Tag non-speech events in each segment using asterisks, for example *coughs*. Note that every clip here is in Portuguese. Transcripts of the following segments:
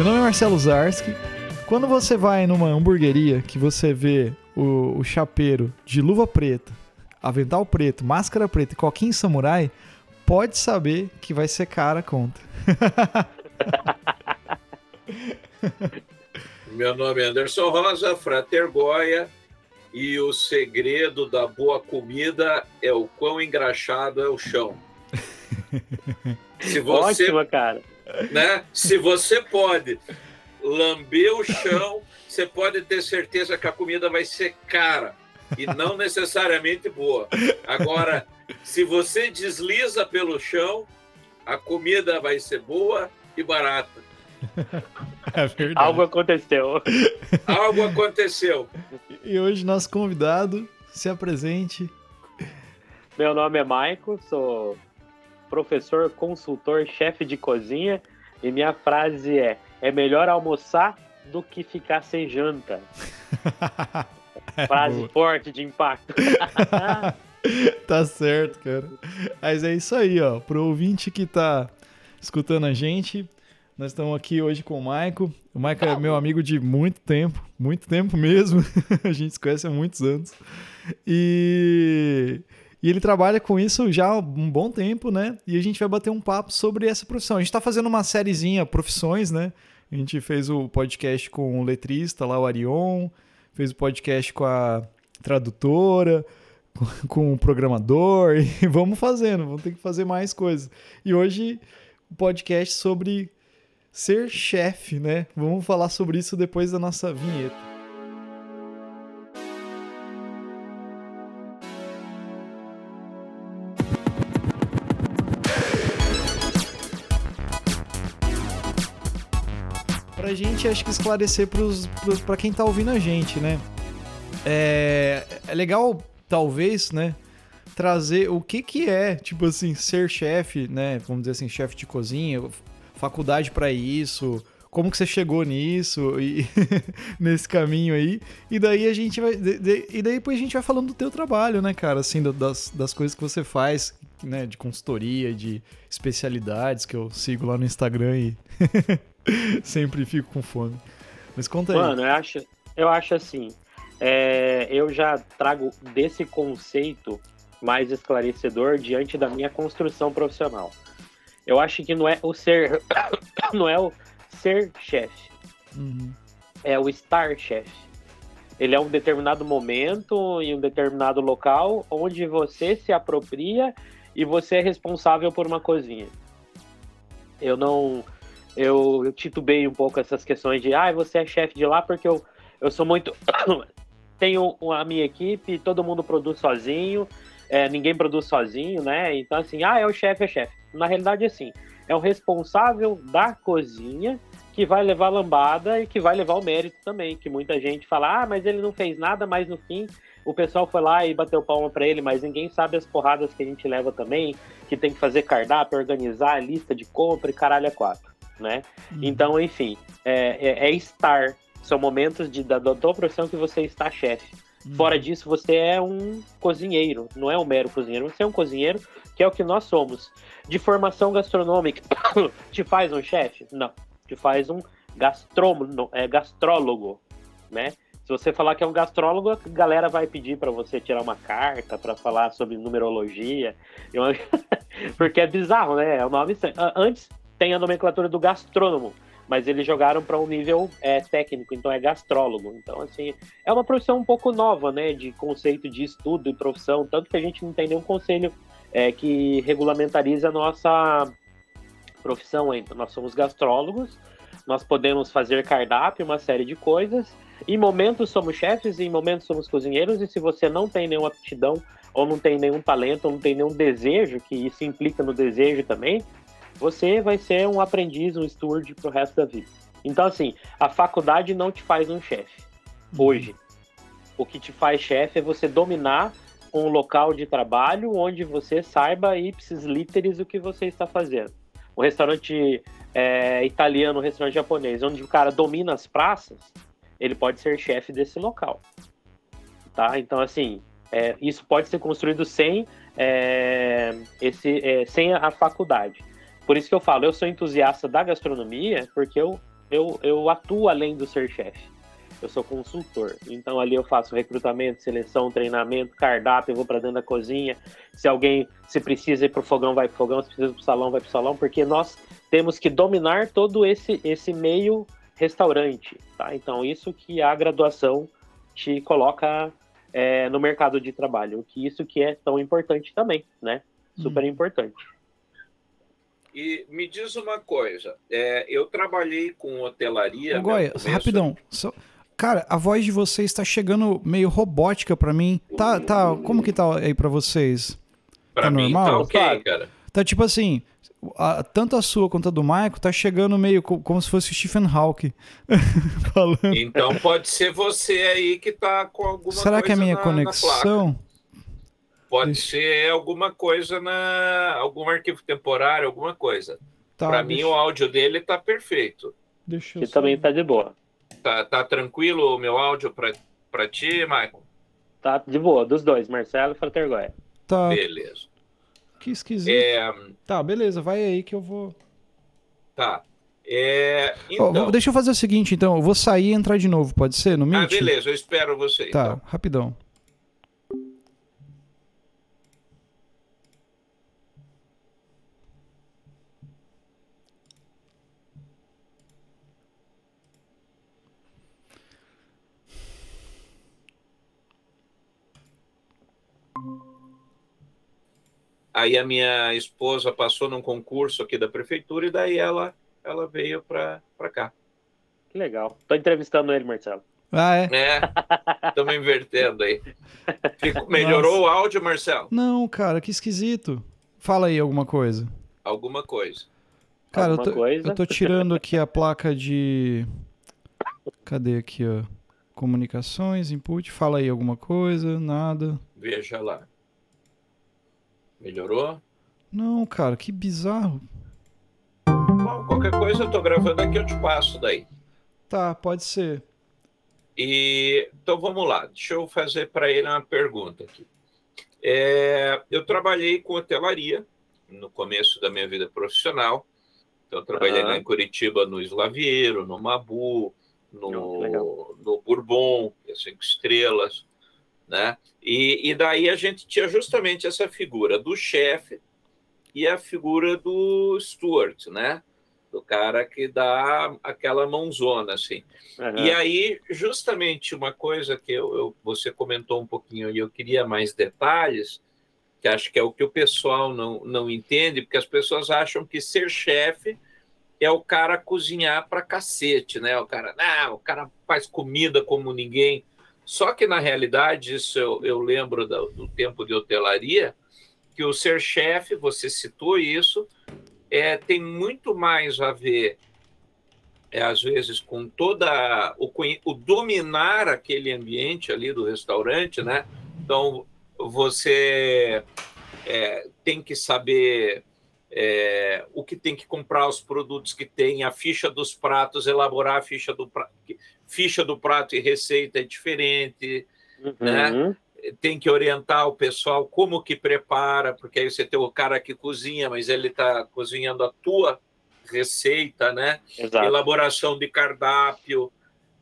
Meu nome é Marcelo Zarski. Quando você vai numa hamburgueria que você vê o, o chapeiro de luva preta, avental preto, máscara preta e coquinho samurai, pode saber que vai ser cara a conta. *laughs* Meu nome é Anderson Rosa, Frater Goya, e o segredo da boa comida é o quão engraxado é o chão. *laughs* Se você, Ótimo, cara. Né, se você pode lamber o chão, você pode ter certeza que a comida vai ser cara e não necessariamente boa. Agora, se você desliza pelo chão, a comida vai ser boa e barata. É verdade. Algo aconteceu. Algo aconteceu. E hoje nosso convidado se apresente. Meu nome é Maico, sou professor, consultor, chefe de cozinha e minha frase é: é melhor almoçar do que ficar sem janta. *laughs* é frase boa. forte de impacto. *laughs* tá certo, cara. Mas é isso aí, ó. Pro ouvinte que tá escutando a gente, nós estamos aqui hoje com o Maico. O Maico é meu amigo de muito tempo, muito tempo mesmo. *laughs* a gente se conhece há muitos anos. E, e ele trabalha com isso já há um bom tempo, né? E a gente vai bater um papo sobre essa profissão. A gente está fazendo uma sériezinha Profissões, né? A gente fez o podcast com o letrista lá, o Arion, fez o podcast com a tradutora, com o programador, *laughs* e vamos fazendo, vamos ter que fazer mais coisas. E hoje o podcast sobre ser chefe, né? Vamos falar sobre isso depois da nossa vinheta. Pra gente, acho que esclarecer para quem tá ouvindo a gente, né? É, é legal, talvez, né? trazer o que que é, tipo assim, ser chefe, né? Vamos dizer assim, chefe de cozinha, faculdade para isso, como que você chegou nisso e *laughs* nesse caminho aí. E daí a gente vai. De, de, e daí depois a gente vai falando do teu trabalho, né, cara? Assim, das, das coisas que você faz, né? De consultoria, de especialidades que eu sigo lá no Instagram e *laughs* *laughs* sempre fico com fome. Mas conta aí. Mano, eu acho, eu acho assim. É, eu já trago desse conceito mais esclarecedor diante da minha construção profissional. Eu acho que não é o ser. *coughs* não é o ser chefe. Uhum. É o estar chefe. Ele é um determinado momento em um determinado local onde você se apropria e você é responsável por uma cozinha. Eu não. Eu, eu titubei um pouco essas questões de, ah, você é chefe de lá porque eu, eu sou muito. *coughs* Tenho a minha equipe, todo mundo produz sozinho, é, ninguém produz sozinho, né? Então, assim, ah, é o chefe, é chefe. Na realidade, assim, é o responsável da cozinha que vai levar lambada e que vai levar o mérito também. Que muita gente fala, ah, mas ele não fez nada, mas no fim o pessoal foi lá e bateu palma para ele, mas ninguém sabe as porradas que a gente leva também, que tem que fazer cardápio, organizar a lista de compra e caralho é quatro, né? Uhum. Então, enfim, é, é, é, estar. São momentos de, da, da tua profissão que você está chefe. Hum. Fora disso, você é um cozinheiro, não é um mero cozinheiro, você é um cozinheiro, que é o que nós somos. De formação gastronômica, *coughs* te faz um chefe? Não, te faz um gastrônomo, é, gastrólogo, né? Se você falar que é um gastrólogo, a galera vai pedir para você tirar uma carta para falar sobre numerologia, *laughs* porque é bizarro, né? É o nome antes tem a nomenclatura do gastrônomo mas eles jogaram para um nível é, técnico, então é gastrólogo. Então, assim, é uma profissão um pouco nova, né, de conceito de estudo e profissão, tanto que a gente não tem nenhum conselho é, que regulamentarize a nossa profissão ainda. Nós somos gastrólogos, nós podemos fazer cardápio, uma série de coisas. Em momentos somos chefes, em momentos somos cozinheiros, e se você não tem nenhuma aptidão, ou não tem nenhum talento, ou não tem nenhum desejo, que isso implica no desejo também, você vai ser um aprendiz, um steward pro resto da vida. Então, assim, a faculdade não te faz um chefe. Uhum. Hoje. O que te faz chefe é você dominar um local de trabalho onde você saiba ipsis literis o que você está fazendo. O restaurante é, italiano, o restaurante japonês, onde o cara domina as praças, ele pode ser chefe desse local. Tá? Então, assim, é, isso pode ser construído sem, é, esse, é, sem a faculdade. Por isso que eu falo, eu sou entusiasta da gastronomia, porque eu eu, eu atuo além do ser chefe. Eu sou consultor. Então ali eu faço recrutamento, seleção, treinamento, cardápio, eu vou para dentro da cozinha. Se alguém se precisa ir pro fogão, vai pro fogão, se precisa ir pro salão, vai pro salão, porque nós temos que dominar todo esse esse meio restaurante, tá? Então isso que a graduação te coloca é, no mercado de trabalho, que isso que é tão importante também, né? Super hum. importante. E me diz uma coisa, é, eu trabalhei com hotelaria. Ô, Goia, rapidão. So, cara, a voz de vocês está chegando meio robótica para mim. Tá, tá. Como que tá aí para vocês? Pra tá mim, tá normal? Tá ok, cara. Tá tipo assim, a, tanto a sua quanto a do Michael tá chegando meio co como se fosse o Stephen Hawking *laughs* falando. Então pode ser você aí que tá com alguma Será que é a minha na, conexão? Na Pode Deixa... ser alguma coisa na. algum arquivo temporário, alguma coisa. Tá, Para deixa... mim, o áudio dele tá perfeito. Deixa eu. E também tá de boa. Tá, tá tranquilo o meu áudio para ti, Michael? Tá de boa, dos dois, Marcelo e Fratergoia. Tá. Beleza. Que esquisito. É... Tá, beleza, vai aí que eu vou. Tá. É... Então... Oh, deixa eu fazer o seguinte, então. Eu vou sair e entrar de novo, pode ser? No Meet? Ah, beleza, eu espero você. Tá, então. rapidão. Aí a minha esposa passou num concurso aqui da prefeitura e daí ela, ela veio para cá. Que legal. Tô entrevistando ele, Marcelo. Ah, é? É, estamos invertendo aí. *laughs* Fico, melhorou Nossa. o áudio, Marcelo? Não, cara, que esquisito. Fala aí alguma coisa. Alguma coisa. Cara, alguma eu, tô, coisa? eu tô tirando aqui a placa de... Cadê aqui, ó? Comunicações, input. Fala aí alguma coisa, nada. Veja lá. Melhorou? Não, cara, que bizarro. Bom, qualquer coisa eu tô gravando aqui, eu te passo daí. Tá, pode ser. E então vamos lá, deixa eu fazer para ele uma pergunta aqui. É, eu trabalhei com hotelaria no começo da minha vida profissional. Então, eu trabalhei uhum. em Curitiba no Slaviero, no Mabu, no, no Bourbon, é cinco estrelas né? E, e daí a gente tinha justamente essa figura do chefe e a figura do steward, né? Do cara que dá aquela mãozona, assim. Uhum. E aí, justamente uma coisa que eu, eu, você comentou um pouquinho e eu queria mais detalhes, que acho que é o que o pessoal não, não entende, porque as pessoas acham que ser chefe é o cara cozinhar para cacete, né? O cara, ah, o cara faz comida como ninguém. Só que, na realidade, isso eu, eu lembro do, do, tempo de hotelaria, que o ser chefe, você citou isso, é, tem muito mais a ver, é, às vezes, com toda o, o dominar aquele ambiente ali do restaurante, né? Então, você é, tem que saber é, o que tem que comprar, os produtos que tem, a ficha dos pratos, elaborar a ficha do prato, ficha do prato e receita é diferente, uhum. né? Tem que orientar o pessoal como que prepara, porque aí você tem o cara que cozinha, mas ele está cozinhando a tua receita, né? Exato. Elaboração de cardápio,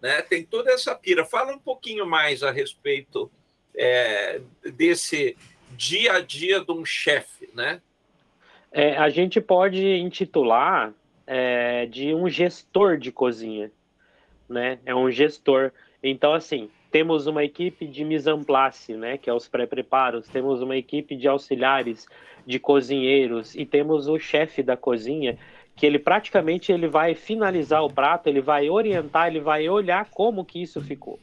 né? Tem toda essa pira. Fala um pouquinho mais a respeito é, desse dia a dia de um chefe, né? É, a gente pode intitular é, de um gestor de cozinha, né? É um gestor. Então, assim, temos uma equipe de mise en place, né? Que é os pré-preparos. Temos uma equipe de auxiliares, de cozinheiros e temos o chefe da cozinha que ele praticamente ele vai finalizar o prato, ele vai orientar, ele vai olhar como que isso ficou.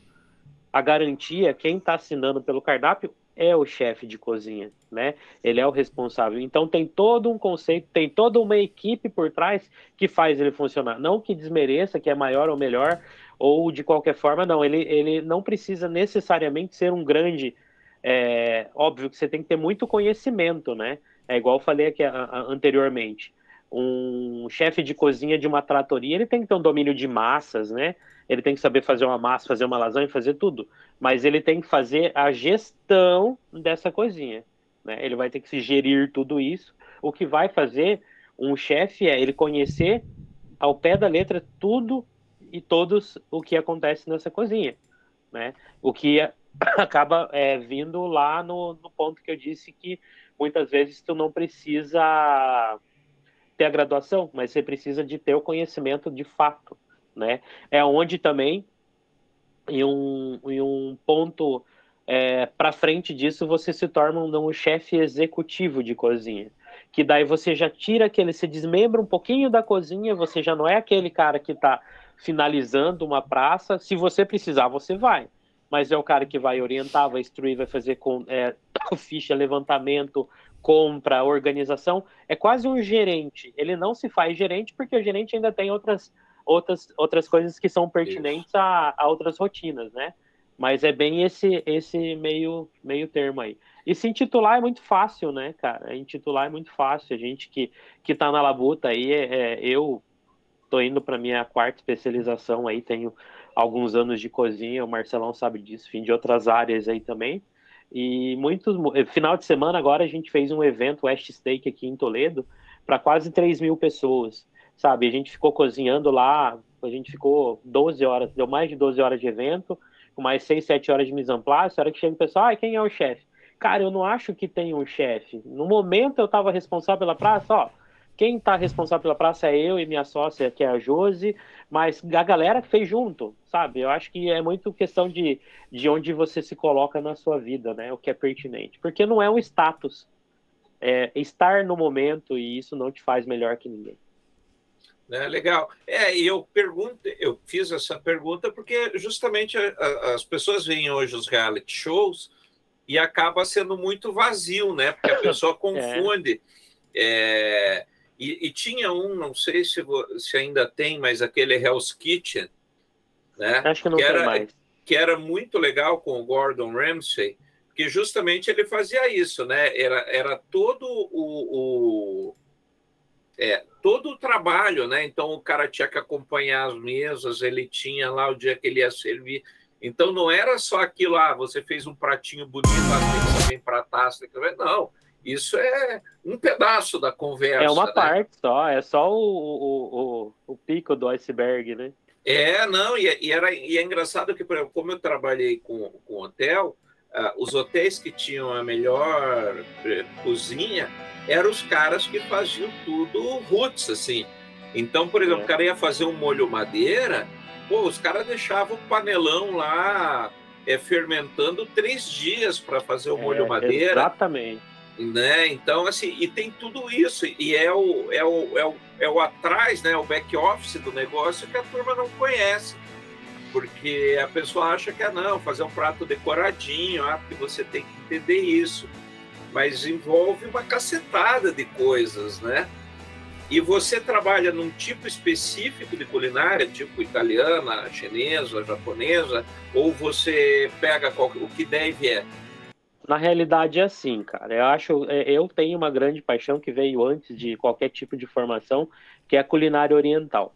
A garantia, quem está assinando pelo cardápio é o chefe de cozinha, né? Ele é o responsável. Então tem todo um conceito, tem toda uma equipe por trás que faz ele funcionar. Não que desmereça que é maior ou melhor, ou de qualquer forma, não. Ele, ele não precisa necessariamente ser um grande. É, óbvio que você tem que ter muito conhecimento, né? É igual eu falei aqui a, a, anteriormente. Um chefe de cozinha de uma tratoria, ele tem que ter um domínio de massas, né? ele tem que saber fazer uma massa, fazer uma lasanha, fazer tudo. Mas ele tem que fazer a gestão dessa coisinha. Né? Ele vai ter que se gerir tudo isso. O que vai fazer um chefe é ele conhecer ao pé da letra tudo e todos o que acontece nessa cozinha, né? O que *coughs* acaba é, vindo lá no, no ponto que eu disse que muitas vezes tu não precisa ter a graduação, mas você precisa de ter o conhecimento de fato, né? É onde também em um, em um ponto é, para frente disso você se torna um, um chefe executivo de cozinha, que daí você já tira aquele, se desmembra um pouquinho da cozinha, você já não é aquele cara que está finalizando uma praça. Se você precisar, você vai mas é o cara que vai orientar, vai instruir, vai fazer com é, *coughs* ficha, levantamento, compra, organização. É quase um gerente. Ele não se faz gerente porque o gerente ainda tem outras, outras, outras coisas que são pertinentes a, a, outras rotinas, né? Mas é bem esse esse meio, meio termo aí. E se intitular é muito fácil, né, cara? Intitular é muito fácil. A gente que, que tá na labuta aí, é, é eu tô indo para minha quarta especialização aí, tenho alguns anos de cozinha, o Marcelão sabe disso, fim de outras áreas aí também. E muitos. Final de semana agora a gente fez um evento West Steak aqui em Toledo para quase 3 mil pessoas, sabe? A gente ficou cozinhando lá, a gente ficou 12 horas, deu mais de 12 horas de evento, com mais 6, 7 horas de mise en place. A hora que chega o pessoal, ah, quem é o chefe? Cara, eu não acho que tem um chefe. No momento eu estava responsável pela praça, ó quem está responsável pela praça é eu e minha sócia, que é a Josi, mas a galera que fez junto, sabe? Eu acho que é muito questão de, de onde você se coloca na sua vida, né? O que é pertinente. Porque não é um status. É estar no momento e isso não te faz melhor que ninguém. É, legal. É, e eu pergunto, eu fiz essa pergunta porque justamente a, a, as pessoas veem hoje os reality shows e acaba sendo muito vazio, né? Porque a *laughs* pessoa é. confunde. é. É, e, e, tinha um, não sei se, se ainda tem, mas aquele Hell's Kitchen, né? Acho que não que tem era, mais. Que era muito legal com o Gordon Ramsay, que justamente ele fazia isso, né? Era, era todo o, o é, todo o trabalho, né? Então o cara tinha que acompanhar as mesas, ele tinha lá o dia que ele ia servir. Então não era só aquilo, ah, você fez um pratinho bonito, tem que para taça, não isso é um pedaço da conversa. É uma né? parte só, é só o, o, o, o, pico do iceberg, né? É, não, e, e, era, e é engraçado que, por exemplo, como eu trabalhei com, com hotel, uh, os hotéis que tinham a melhor uh, cozinha eram os caras que faziam tudo roots, assim. Então, por exemplo, é. o cara ia fazer um molho madeira, pô, os caras deixavam o panelão lá é, fermentando três dias para fazer o molho é, madeira. Exatamente né? Então, assim, e tem tudo isso, e é o, é o, é o, é o atrás, né? O back office do negócio que a turma não conhece. Porque a pessoa acha que é não, fazer um prato decoradinho, ah, porque você tem que entender isso. Mas envolve uma cacetada de coisas, né? E você trabalha num tipo específico de culinária, tipo italiana, chinesa, japonesa, ou você pega o que deve é na realidade é assim, cara. Eu acho, é, eu tenho uma grande paixão que veio antes de qualquer tipo de formação, que é a culinária oriental,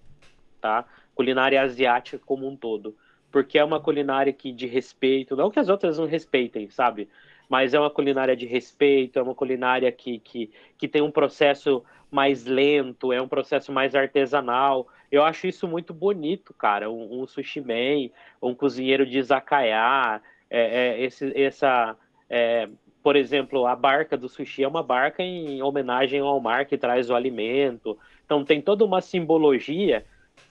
tá? Culinária asiática como um todo, porque é uma culinária que de respeito, não que as outras não respeitem, sabe? Mas é uma culinária de respeito, é uma culinária que, que, que tem um processo mais lento, é um processo mais artesanal. Eu acho isso muito bonito, cara. Um, um sushi man, um cozinheiro de izakaya, é, é, esse, essa é, por exemplo, a barca do sushi é uma barca em homenagem ao mar que traz o alimento. Então tem toda uma simbologia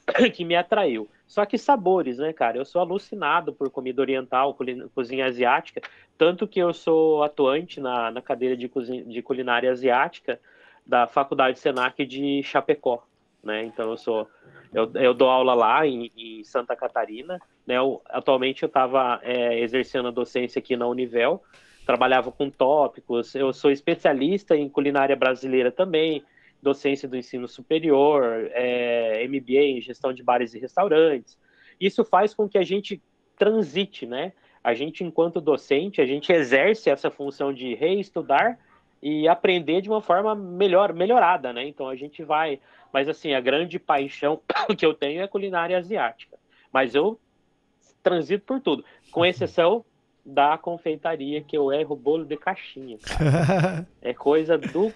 *coughs* que me atraiu. Só que sabores, né, cara? Eu sou alucinado por comida oriental, cozinha asiática, tanto que eu sou atuante na, na cadeira de, cozinha, de culinária asiática da Faculdade Senac de Chapecó, né? Então eu sou eu, eu dou aula lá em, em Santa Catarina, né? Eu, atualmente eu estava é, exercendo a docência aqui na Univel trabalhava com tópicos. Eu sou especialista em culinária brasileira também, docência do ensino superior, é, MBA em gestão de bares e restaurantes. Isso faz com que a gente transite, né? A gente, enquanto docente, a gente exerce essa função de reestudar e aprender de uma forma melhor, melhorada, né? Então a gente vai, mas assim, a grande paixão *coughs* que eu tenho é a culinária asiática. Mas eu transito por tudo, com *laughs* exceção da confeitaria que eu erro bolo de caixinha, cara. é coisa do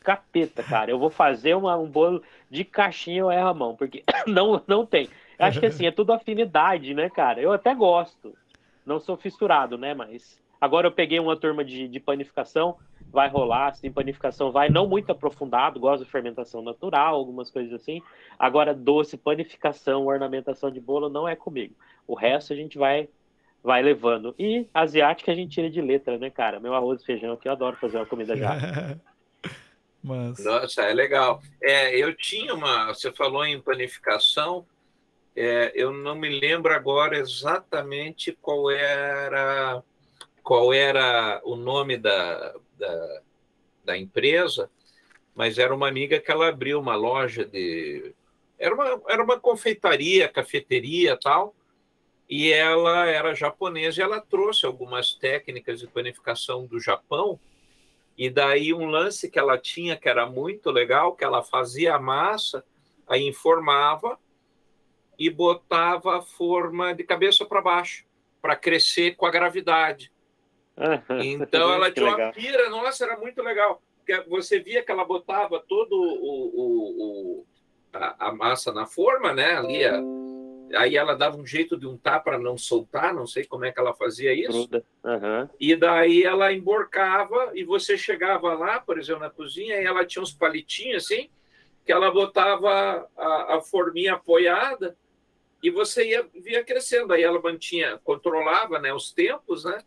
capeta, cara. Eu vou fazer uma, um bolo de caixinha, eu erro a mão, porque *coughs* não, não tem. Acho que assim, é tudo afinidade, né, cara? Eu até gosto. Não sou fissurado, né? Mas agora eu peguei uma turma de, de panificação, vai rolar, assim, panificação vai, não muito aprofundado, gosto de fermentação natural, algumas coisas assim. Agora, doce, panificação, ornamentação de bolo não é comigo. O resto a gente vai vai levando. E asiática a gente tira de letra, né, cara? Meu arroz e feijão que eu adoro fazer uma comida já. *laughs* Mas... Nossa, é legal. É, eu tinha uma. Você falou em panificação. É, eu não me lembro agora exatamente qual era qual era o nome da, da, da empresa, mas era uma amiga que ela abriu uma loja de era uma, era uma confeitaria, cafeteria tal, e ela era japonesa e ela trouxe algumas técnicas de panificação do Japão e daí um lance que ela tinha que era muito legal, que ela fazia a massa, aí informava e botava a forma de cabeça para baixo, para crescer com a gravidade. Então *laughs* ela tinha uma pira, nossa, era muito legal. Porque você via que ela botava todo o, o, o a, a, massa na forma, né? Ali a, aí ela dava um jeito de untar para não soltar, não sei como é que ela fazia isso. Uhum. E daí ela emborcava e você chegava lá, por exemplo, na cozinha, e ela tinha uns palitinhos assim, que ela botava a, a forminha apoiada e você ia via crescendo. Aí ela mantinha, controlava né, os tempos, né?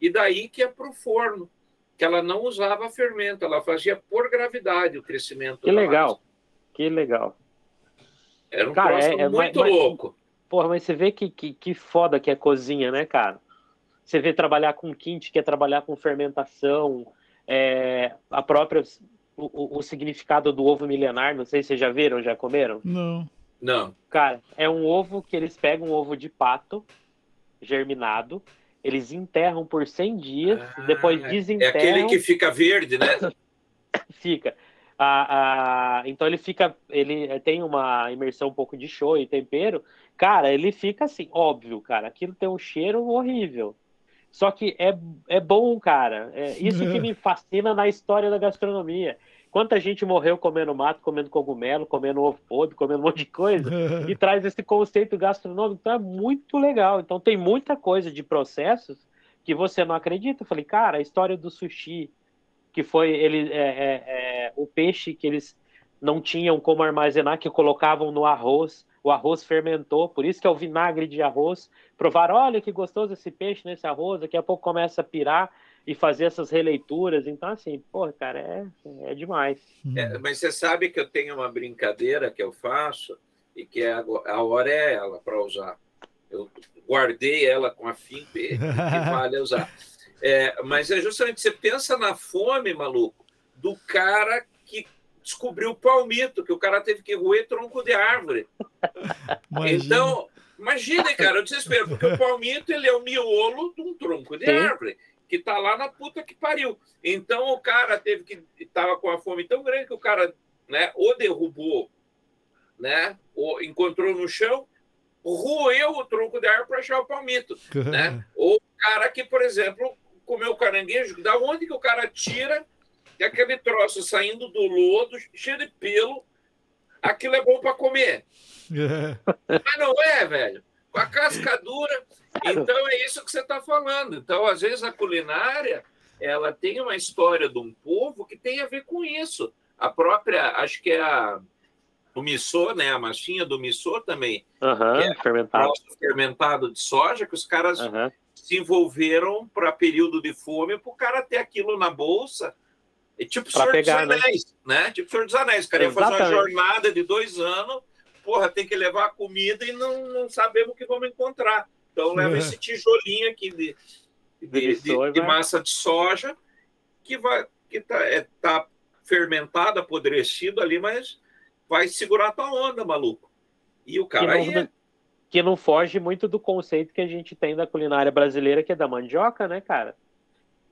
E daí que é para o forno, que ela não usava fermento, ela fazia por gravidade o crescimento. Que legal, massa. que legal. Era um Cara, é, é, muito mas, louco. Porra, mas você vê que, que, que foda que é cozinha, né, cara? Você vê trabalhar com quente, quer trabalhar com fermentação, é, a própria o, o, significado do ovo milenar, não sei se vocês já viram, já comeram? Não. Não. Cara, é um ovo que eles pegam um ovo de pato germinado, eles enterram por 100 dias, ah, depois desenterram. É aquele que fica verde, né? *laughs* fica. Ah, ah, então ele fica, ele tem uma imersão um pouco de show e tempero, Cara, ele fica assim, óbvio, cara. Aquilo tem um cheiro horrível. Só que é, é bom, cara. É isso que me *laughs* fascina na história da gastronomia. Quanta gente morreu comendo mato, comendo cogumelo, comendo ovo podre, comendo um monte de coisa, e *laughs* traz esse conceito gastronômico. Então é muito legal. Então tem muita coisa de processos que você não acredita. Eu falei, cara, a história do sushi, que foi ele, é, é, é, o peixe que eles não tinham como armazenar, que colocavam no arroz o arroz fermentou, por isso que é o vinagre de arroz. Provar, olha que gostoso esse peixe nesse arroz, daqui a pouco começa a pirar e fazer essas releituras. Então, assim, pô, cara, é, é demais. É, mas você sabe que eu tenho uma brincadeira que eu faço e que é, a hora é ela para usar. Eu guardei ela com a fim que vale usar. É, mas é justamente, você pensa na fome, maluco, do cara que descobriu o palmito, que o cara teve que roer tronco de árvore. Imagina. Então, imagina, cara, o desespero, porque o palmito ele é o miolo de um tronco de Sim. árvore que está lá na puta que pariu. Então o cara teve que estava com a fome tão grande que o cara, né, ou derrubou, né, ou encontrou no chão, roeu o tronco de árvore para achar o palmito, né? *laughs* Ou o cara que, por exemplo, comeu caranguejo, da onde que o cara tira e aquele troço saindo do lodo, cheio de pelo, aquilo é bom para comer. É. Mas não é, velho. Com a casca dura. Então é isso que você está falando. Então, às vezes, a culinária ela tem uma história de um povo que tem a ver com isso. A própria, acho que é a, o missô, né? A massinha do missô também. Uhum, é fermentado. fermentado de soja, que os caras uhum. se envolveram para período de fome, para o cara ter aquilo na bolsa é tipo Senhor pegar, dos né? Anéis, né? né? Tipo Senhor dos Anéis. O cara ia fazer uma jornada de dois anos, porra, tem que levar comida e não, não sabemos o que vamos encontrar. Então leva é. *laughs* esse tijolinho aqui de, de, de, de massa de soja que vai que tá, é, tá fermentado, apodrecido ali, mas vai segurar a tua onda, maluco. E o cara que não, é... que não foge muito do conceito que a gente tem da culinária brasileira, que é da mandioca, né, cara?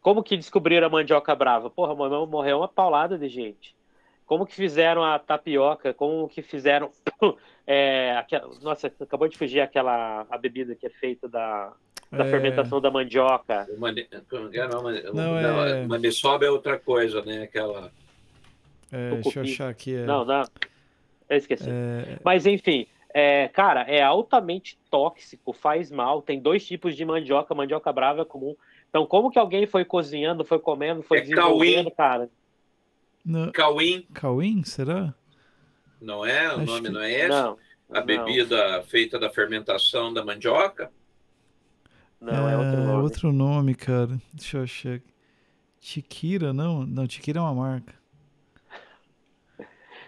Como que descobriram a mandioca brava? Porra, morreu uma paulada de gente. Como que fizeram a tapioca? Como que fizeram. *coughs* É, aquela, nossa, acabou de fugir aquela a bebida que é feita da, da é... fermentação da mandioca. Mane... Não, não, é... Maniçoba é outra coisa, né? Aquela. É, deixa eu achar aqui. É... Não, não. Eu esqueci. É... Mas, enfim, é, cara, é altamente tóxico, faz mal. Tem dois tipos de mandioca, mandioca brava é comum. Então, como que alguém foi cozinhando, foi comendo, foi É desenvolvendo, cara? Não- Cauim, Cauim, será? não é? O Acho nome que- não é esse? Não. A não, bebida feita da fermentação da mandioca? Não, é outro nome. outro nome, cara. Deixa eu achar. Tiquira, não? Não, Tiquira é uma marca.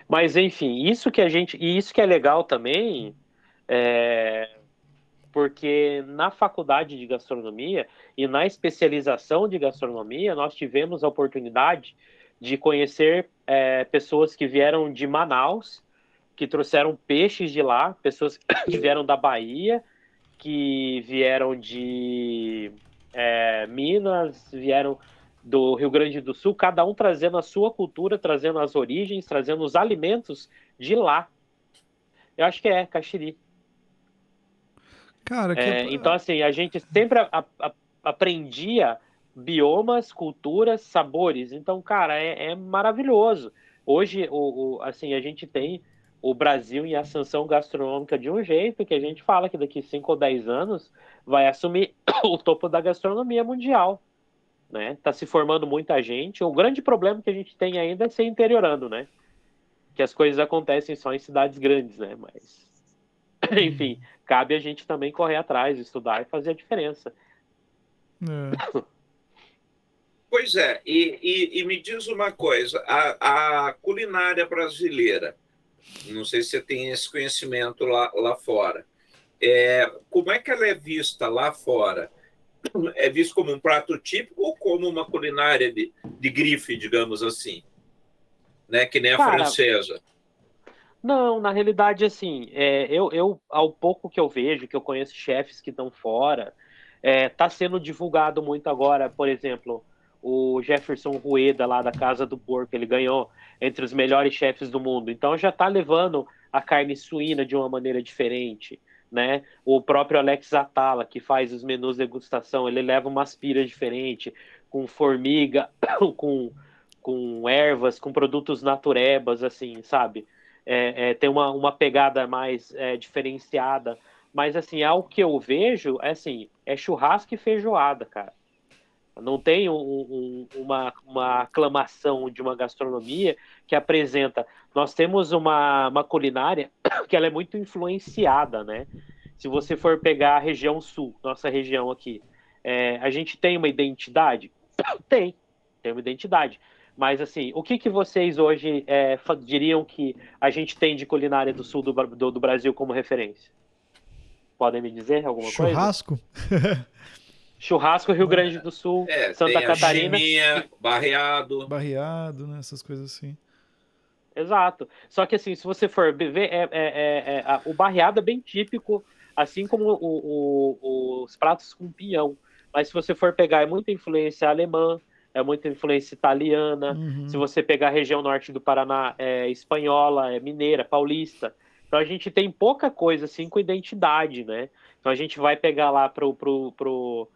Mas enfim, isso que a gente. E isso que é legal também, é, porque na faculdade de gastronomia e na especialização de gastronomia, nós tivemos a oportunidade de conhecer é, pessoas que vieram de Manaus, que trouxeram peixes de lá, pessoas *coughs* que vieram da Bahia, que vieram de é, Minas, vieram do Rio Grande do Sul, cada um trazendo a sua cultura, trazendo as origens, trazendo os alimentos de lá. Eu acho que é Caxiri. Cara, que É, então, assim, a gente sempre a- a- aprendia biomas, culturas, sabores. Então, cara, é, é maravilhoso. Hoje, o, o- assim, a gente tem o Brasil em ascensão gastronômica de um jeito que a gente fala que daqui 5 ou 10 anos vai assumir *coughs* o topo da gastronomia mundial. Né? Tá se formando muita gente. O grande problema que a gente tem ainda é ser interiorando, né? Que as coisas acontecem só em cidades grandes, né? Mas, *coughs* enfim, cabe a gente também correr atrás, estudar e fazer a diferença. é. *coughs* Pois é, e, e- e me diz uma coisa: a, a culinária brasileira, não sei se você tem esse conhecimento lá, lá fora, é, como é que ela é vista lá fora? *coughs* É visto como um prato típico ou como uma culinária de, de grife, digamos assim? Né? Que nem a Cara, francesa. Não, na realidade, assim, é, eu, eu, ao pouco que eu vejo, que eu conheço chefes que estão fora, é, tá sendo divulgado muito agora, por exemplo, o Jefferson Rueda, lá da Casa do Porco, ele ganhou entre os melhores chefes do mundo. Então já tá levando a carne suína de uma maneira diferente, né? O próprio Alex Atala, que faz os menus degustação, ele leva umas piras diferentes, com formiga, *coughs* com, com ervas, com produtos naturebas, assim, sabe? É, é, tem uma, uma pegada mais é, diferenciada. Mas, assim, ao que eu vejo, é assim, é churrasco e feijoada, cara. Não tem um, um, uma, uma aclamação de uma gastronomia que apresenta. Nós temos uma, uma culinária *coughs* que ela é muito influenciada, né? Se você for pegar a região sul, nossa região aqui, é, a gente tem uma identidade? *coughs* Tem, tem uma identidade. Mas, assim, o que, que vocês hoje é, diriam que a gente tem de culinária do sul do, do, do Brasil como referência? Podem me dizer alguma Churrasco? coisa? Churrasco, Rio Grande do Sul, É, Santa tem a Catarina. chiminha, barreado. Barreado, né? Essas coisas assim. Exato. Só que assim, se você for ver, é, é, é, é, a- o barreado é bem típico, assim como o- o- os pratos com pinhão. Mas se você for pegar, é muita influência alemã, é muita influência italiana. Uhum. Se você pegar a região norte do Paraná, é espanhola, é mineira, paulista. Então a gente tem pouca coisa assim com identidade, né? Então a gente vai pegar lá pro, pro, pro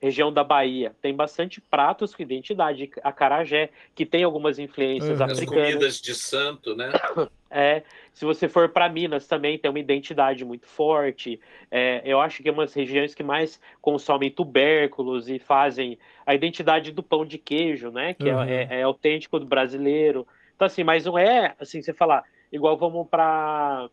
região da Bahia, tem bastante pratos com identidade, acarajé, que tem algumas influências Uhum. As africanas. comidas de santo, né? *coughs* É, se você for para Minas também tem uma identidade muito forte. É, eu acho que é umas regiões que mais consomem tubérculos e fazem a identidade do pão de queijo, né? Que é- Uhum. é, é autêntico do brasileiro. Então assim, mas não é assim você falar igual vamos para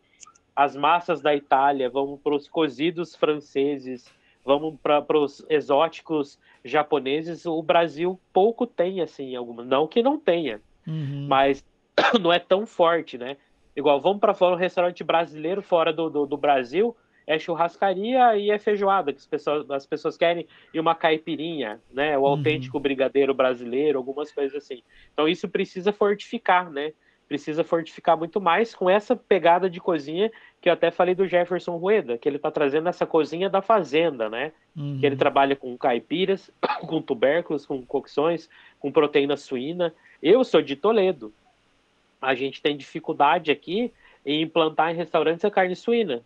as massas da Itália, vamos para os cozidos franceses, vamos para os exóticos japoneses. O Brasil pouco tem assim alguma, não que não tenha Uhum. mas *coughs* não é tão forte, né? Igual, vamos para fora um restaurante brasileiro fora do, do, do Brasil, é churrascaria e é feijoada, que as pessoas, as pessoas querem, e uma caipirinha, né? O Uhum. autêntico brigadeiro brasileiro, algumas coisas assim. Então isso precisa fortificar, né? Precisa fortificar muito mais com essa pegada de cozinha que eu até falei do Jefferson Rueda, que ele tá trazendo essa cozinha da fazenda, né? Uhum. que ele trabalha com caipiras, *coughs* com tubérculos, com cocções, com proteína suína. Eu sou de Toledo. A gente tem dificuldade aqui em implantar em restaurantes a carne suína.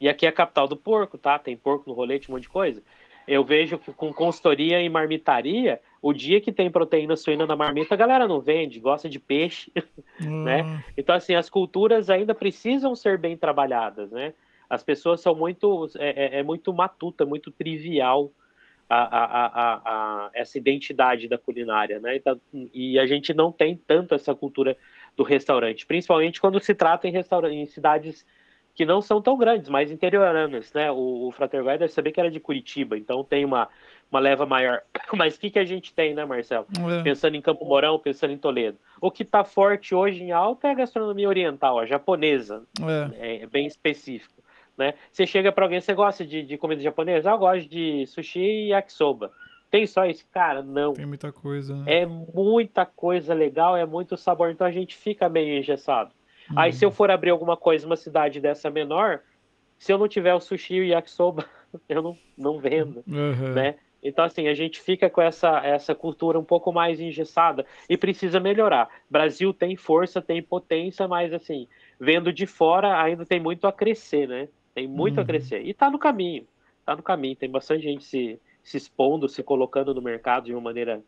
E aqui é a capital do porco, tá? Tem porco no rolete, um monte de coisa. Eu vejo que com consultoria e marmitaria, O dia que tem proteína suína na marmita, a galera não vende, gosta de peixe, *laughs* né? Hum, Então, assim, as culturas ainda precisam ser bem trabalhadas, né? As pessoas são muito, é, é- é muito matuta, muito trivial a, a- a- essa identidade da culinária, né? Então, e a gente não tem tanto essa cultura do restaurante, principalmente quando se trata em, restaura- em cidades que não são tão grandes, mas interioranas, né? O, o Frater Vai deve saber que era de Curitiba, então tem uma, uma leva maior. *coughs* Mas o que, que a gente tem, né, Marcelo? é. pensando em Campo Mourão, pensando em Toledo. O que está forte hoje em alta é a gastronomia oriental, a japonesa, É. é bem específico. Né? Você chega para alguém, você gosta de, de comida japonesa? Ah, eu gosto de sushi e yakisoba. Tem só isso? Cara, não. Tem muita coisa, né? É muita coisa legal, é muito sabor, então a gente fica meio engessado. Aí Uhum. se eu for abrir alguma coisa numa cidade dessa menor, se eu não tiver o sushi e o yakisoba, *laughs* eu não, não vendo Aham. né? Então, assim, a gente fica com essa, essa cultura um pouco mais engessada e precisa melhorar. Brasil tem força, tem potência, mas, assim, vendo de fora, ainda tem muito a crescer, né? Tem muito a Uhum. crescer. E tá no caminho, tá no caminho. Tem bastante gente se, se expondo, se colocando no mercado de uma maneira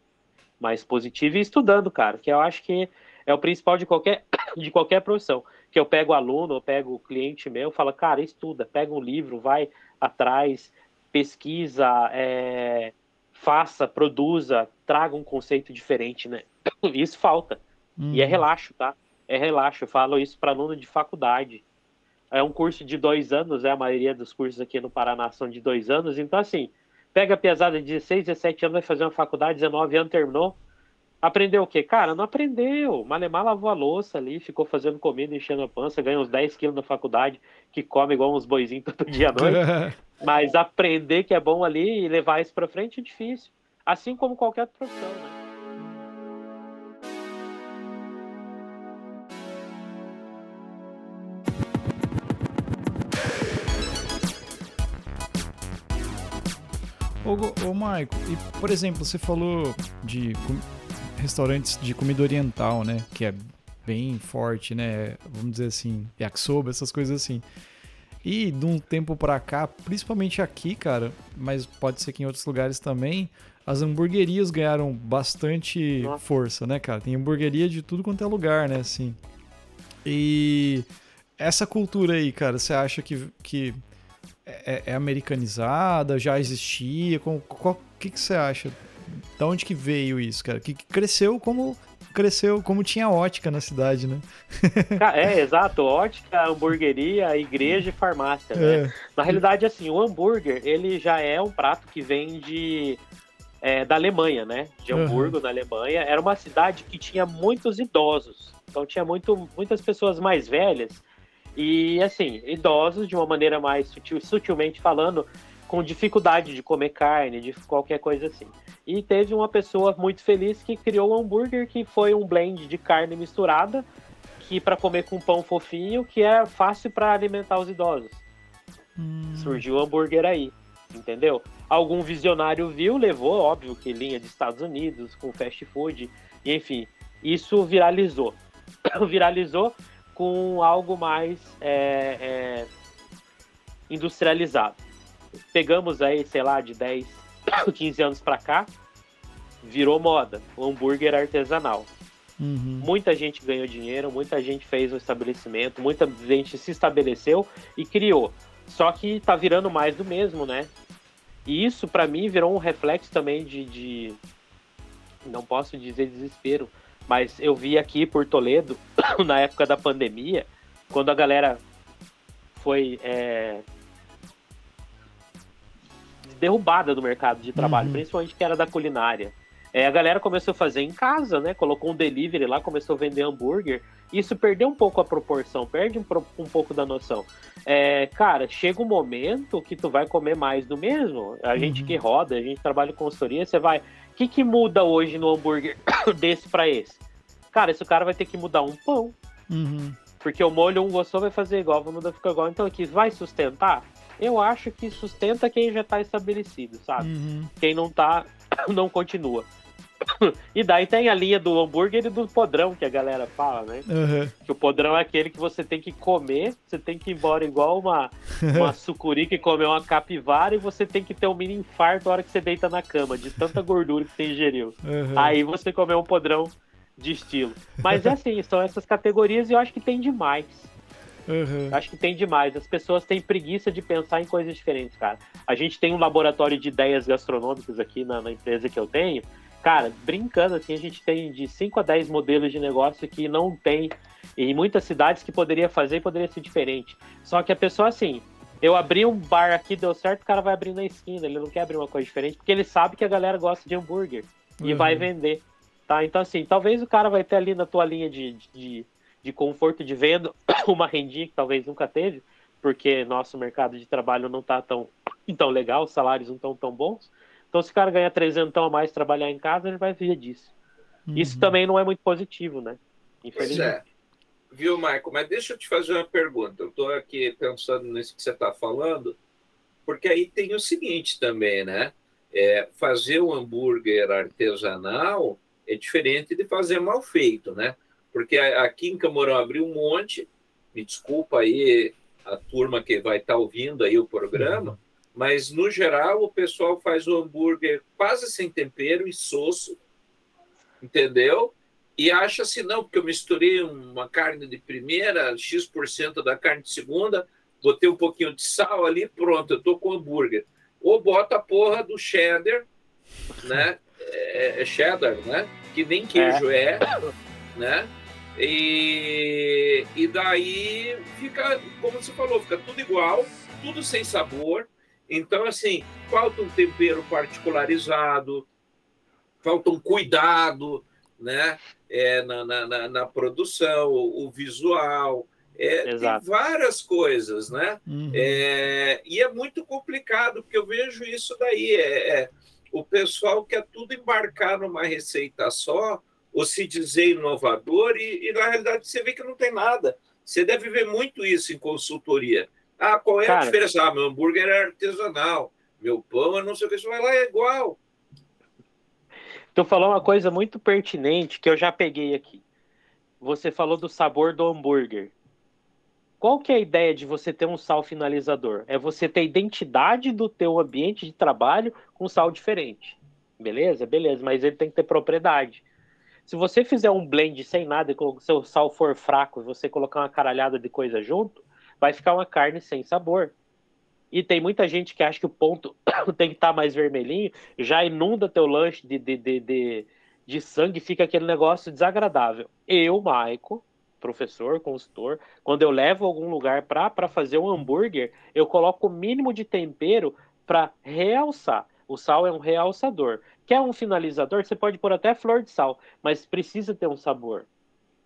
mais positiva e estudando, cara, que eu acho que é o principal de qualquer, *coughs* de qualquer profissão. Que eu pego aluno, eu pego o cliente meu, falo, cara, estuda, pega um livro, vai atrás, pesquisa, é, faça, produza, traga um conceito diferente, né? *coughs* Isso falta. E é Uhum. relaxo, tá? É relaxo. Eu falo isso para aluno de faculdade. É um curso de dois anos, é a maioria dos cursos aqui no Paraná são de dois anos. Então, assim, pega a pesada de 16, 17 anos, vai fazer uma faculdade, 19 anos terminou. Aprendeu o quê? Cara, não aprendeu. Malemar lavou a louça ali, ficou fazendo comida, enchendo a pança, ganha uns 10 quilos na faculdade, que come igual uns boizinhos *laughs* todo dia à noite. *laughs* Mas aprender que é bom ali e levar isso para frente é difícil. Assim como qualquer profissão, né? Ô, ô Maico, e por exemplo, você falou de restaurantes de comida oriental, né? Que é bem forte, né? Vamos dizer assim, yakisoba, essas coisas assim. E de um tempo pra cá, principalmente aqui, cara, mas pode ser que em outros lugares também, as hamburguerias ganharam bastante Nossa. força, né, cara? Tem hamburgueria de tudo quanto é lugar, né, assim. E essa cultura aí, cara, você acha que, que é, é americanizada, já existia? O que, que você acha? Da onde que veio isso, cara? Que, cresceu como cresceu, como tinha ótica na cidade, né? É, exato. Ótica, hamburgueria, igreja e farmácia, né? É. Na realidade, assim, o hambúrguer, ele já é um prato que vem de, é, da Alemanha, né? De Uhum. Hamburgo, na Alemanha. Era uma cidade que tinha muitos idosos. Então, tinha muito, muitas pessoas mais velhas. E, assim, idosos, de uma maneira mais sutil, sutilmente falando, com dificuldade de comer carne, de qualquer coisa assim. E teve uma pessoa muito feliz que criou um hambúrguer que foi um blend de carne misturada, que para comer com pão fofinho, que é fácil para alimentar os idosos. Hum, Surgiu o hambúrguer aí, entendeu? Algum visionário viu, levou, óbvio que linha de Estados Unidos, com fast food, e enfim, isso viralizou. *coughs* viralizou com algo mais é, é, industrializado. Pegamos aí, sei lá, de 10, 15 *coughs* anos para cá, virou moda, o hambúrguer artesanal. uhum. Muita gente ganhou dinheiro, muita gente fez um estabelecimento, muita gente se estabeleceu e criou. Só que tá virando mais do mesmo, né? E isso, para mim, virou um reflexo também de, de- Não posso dizer desespero, mas eu vi aqui por Toledo, *coughs* na época da pandemia, quando a galera foi é, derrubada do mercado de trabalho, Uhum. principalmente que era da culinária. É, a galera começou a fazer em casa, né? Colocou um delivery lá, começou a vender hambúrguer. Isso perdeu um pouco a proporção, perde um, um pouco da noção. É, cara, chega um momento que tu vai comer mais do mesmo. A gente Uhum. que roda, a gente trabalha com consultoria, você vai. O que, que muda hoje no hambúrguer *coughs* desse para esse? Cara, esse cara vai ter que mudar um pão. Uhum. Porque o molho um gostou, vai fazer igual, vamos mudar ficar igual. Então aqui, vai sustentar? Eu acho que sustenta quem já tá estabelecido, sabe? Uhum. Quem não tá, *coughs* não continua. *coughs* E daí tem a linha do hambúrguer e do podrão que a galera fala, né? Uhum. Que o podrão é aquele que você tem que comer, você tem que ir embora igual uma, uma *laughs* sucuri que comeu uma capivara e você tem que ter um mini infarto na hora que você deita na cama, de tanta gordura que você ingeriu. Uhum. Aí você comeu um podrão de estilo. Mas é assim, são essas categorias e eu acho que tem demais. Uhum. Acho que tem demais. As pessoas têm preguiça de pensar em coisas diferentes, cara. A gente tem um laboratório de ideias gastronômicas aqui na, na empresa que eu tenho. Cara, brincando assim, a gente tem de 5 a 10 modelos de negócio que não tem em muitas cidades que poderia fazer e poderia ser diferente. Só que a pessoa, assim, eu abri um bar aqui, deu certo, o cara vai abrir na esquina. Ele não quer abrir uma coisa diferente, porque ele sabe que a galera gosta de hambúrguer uhum. e vai vender. Tá? Então, assim, talvez o cara vai ter ali na tua linha de, de, de conforto de venda *coughs* uma rendinha que talvez nunca teve, porque nosso mercado de trabalho não tá tão, *coughs* tão legal, os salários não estão tão bons. Então, se o cara ganhar 300 a mais trabalhar em casa, ele vai viver disso. Uhum. Isso também não é muito positivo, né? Infelizmente. Pois é. Viu, Michael? Mas deixa eu te fazer uma pergunta. Eu estou aqui pensando nisso que você está falando, porque aí tem o seguinte também, né? É, fazer o hambúrguer artesanal é diferente de fazer mal feito, né? Porque aqui em Camorão abriu um monte, me desculpa aí a turma que vai estar tá ouvindo aí o programa, uhum. mas no geral o pessoal faz o hambúrguer quase sem tempero e soço, entendeu? E acha assim, não, porque eu misturei uma carne de primeira, X% da carne de segunda, botei um pouquinho de sal ali, pronto, eu tô com hambúrguer. Ou bota a porra do cheddar, né? É, é cheddar, né? Que nem queijo é, é né? E, e daí fica, como você falou, fica tudo igual, tudo sem sabor. Então, assim, falta um tempero particularizado, falta um cuidado, né? É, na, na, na produção, o, o visual, é, tem várias coisas, né? Uhum. É, e é muito complicado, porque eu vejo isso daí. É, é, o pessoal quer tudo embarcar numa receita só, ou se dizer inovador, e, e, na realidade você vê que não tem nada. Você deve ver muito isso em consultoria. Ah, qual é Cara, a diferença? Ah, meu hambúrguer é artesanal, meu pão é não sei o que, você vai lá, é igual. Tu falou uma coisa muito pertinente que eu já peguei aqui. Você falou do sabor do hambúrguer. Qual que é a ideia de você ter um sal finalizador? É você ter a identidade do teu ambiente de trabalho com sal diferente. Beleza? Beleza, mas ele tem que ter propriedade. Se você fizer um blend sem nada e seu sal for fraco e você colocar uma caralhada de coisa junto, vai ficar uma carne sem sabor. E tem muita gente que acha que o ponto *coughs* tem que estar tá mais vermelhinho, já inunda teu lanche de, de, de, de, de sangue, fica aquele negócio desagradável. Eu, Maico, professor, consultor, quando eu levo algum lugar para fazer um hambúrguer, eu coloco o mínimo de tempero para realçar. O sal é um realçador. Quer um finalizador? Você pode pôr até flor de sal, mas precisa ter um sabor.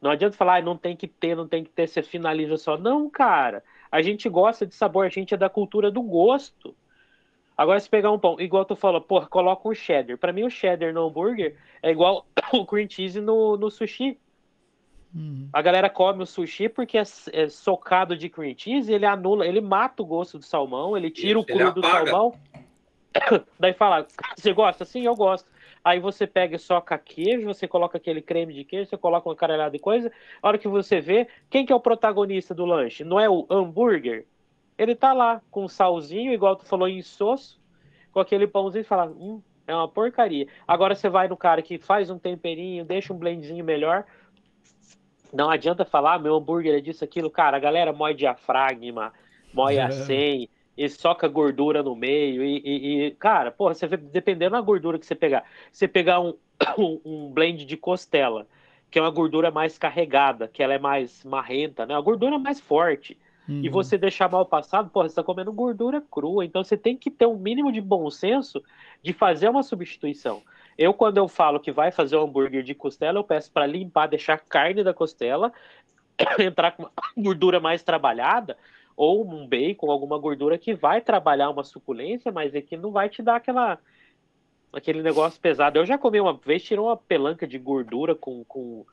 Não adianta falar, ah, não tem que ter, não tem que ter, você finaliza só. Não, cara. A gente gosta de sabor, a gente é da cultura do gosto. Agora, se pegar um pão, igual tu falou, pô, coloca um cheddar. Para mim, o cheddar no hambúrguer é igual *coughs* o cream cheese no, no sushi. Uhum. A galera come o sushi porque é, é, socado de cream cheese, ele anula, ele mata o gosto do salmão, ele tira Isso, o cru do salmão. *coughs* Daí fala, você gosta? Sim, eu gosto. Aí você pega e soca queijo, você coloca aquele creme de queijo, você coloca uma caralhada de coisa. A hora que você vê, quem que é o protagonista do lanche? Não é o hambúrguer? Ele tá lá com salzinho, igual tu falou, em soço, com aquele pãozinho e fala, hum, é uma porcaria. Agora você vai no cara que faz um temperinho, deixa um blendzinho melhor, não adianta falar, ah, meu hambúrguer é disso, aquilo. Cara, a galera moe diafragma, é. a *laughs* 100, e soca gordura no meio. E, e, e, cara, porra, você dependendo da gordura que você pegar, você pegar *coughs* um, um blend de costela, que é uma gordura mais carregada, que ela é mais marrenta, né? A gordura mais forte. Uhum. E você deixar mal passado, porra, você tá comendo gordura crua. Então você tem que ter um mínimo de bom senso de fazer uma substituição. Eu, quando eu falo que vai fazer um hambúrguer de costela, eu peço para limpar, deixar a carne da costela, *coughs* entrar com uma *coughs* gordura mais trabalhada, ou um bacon, alguma gordura que vai trabalhar uma suculência, mas é que não vai te dar aquela aquele negócio pesado. Eu já comi uma vez, tirou uma pelanca de gordura com, com,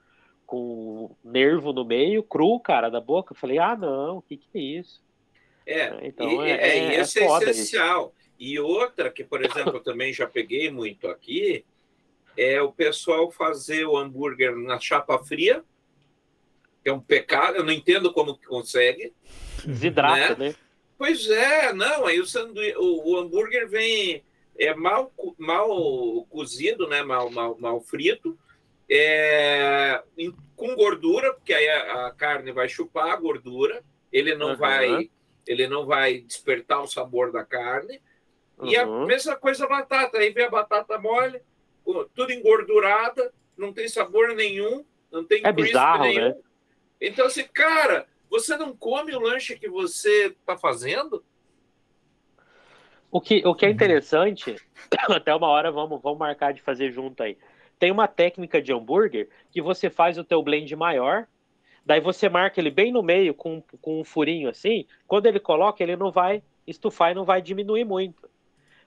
com nervo no meio, cru, cara, da boca. Eu falei, ah, não, o que, que é isso? É, então e, é, é, é, é essencial. Isso. E outra que, por exemplo, eu também já peguei muito aqui, é o pessoal fazer o hambúrguer na chapa fria, que é um pecado, eu não entendo como que consegue. Desidrata, né? né? Pois é, não, aí o, sanduí... o, o hambúrguer vem é mal, mal cozido, né? mal, mal, mal frito, é, com gordura, porque aí a, a, carne vai chupar a gordura, ele não, uhum. vai, ele não vai despertar o sabor da carne. Uhum. E a mesma coisa a batata, aí vem a batata mole, tudo engordurada, não tem sabor nenhum, não tem é bizarro, nenhum. Né? Então, assim, cara, você não come o lanche que você está fazendo? O que, o que é interessante, *coughs* até uma hora vamos, vamos marcar de fazer junto aí. Tem uma técnica de hambúrguer que você faz o teu blend maior, daí você marca ele bem no meio com, com um furinho assim, quando ele coloca, ele não vai estufar e não vai diminuir muito.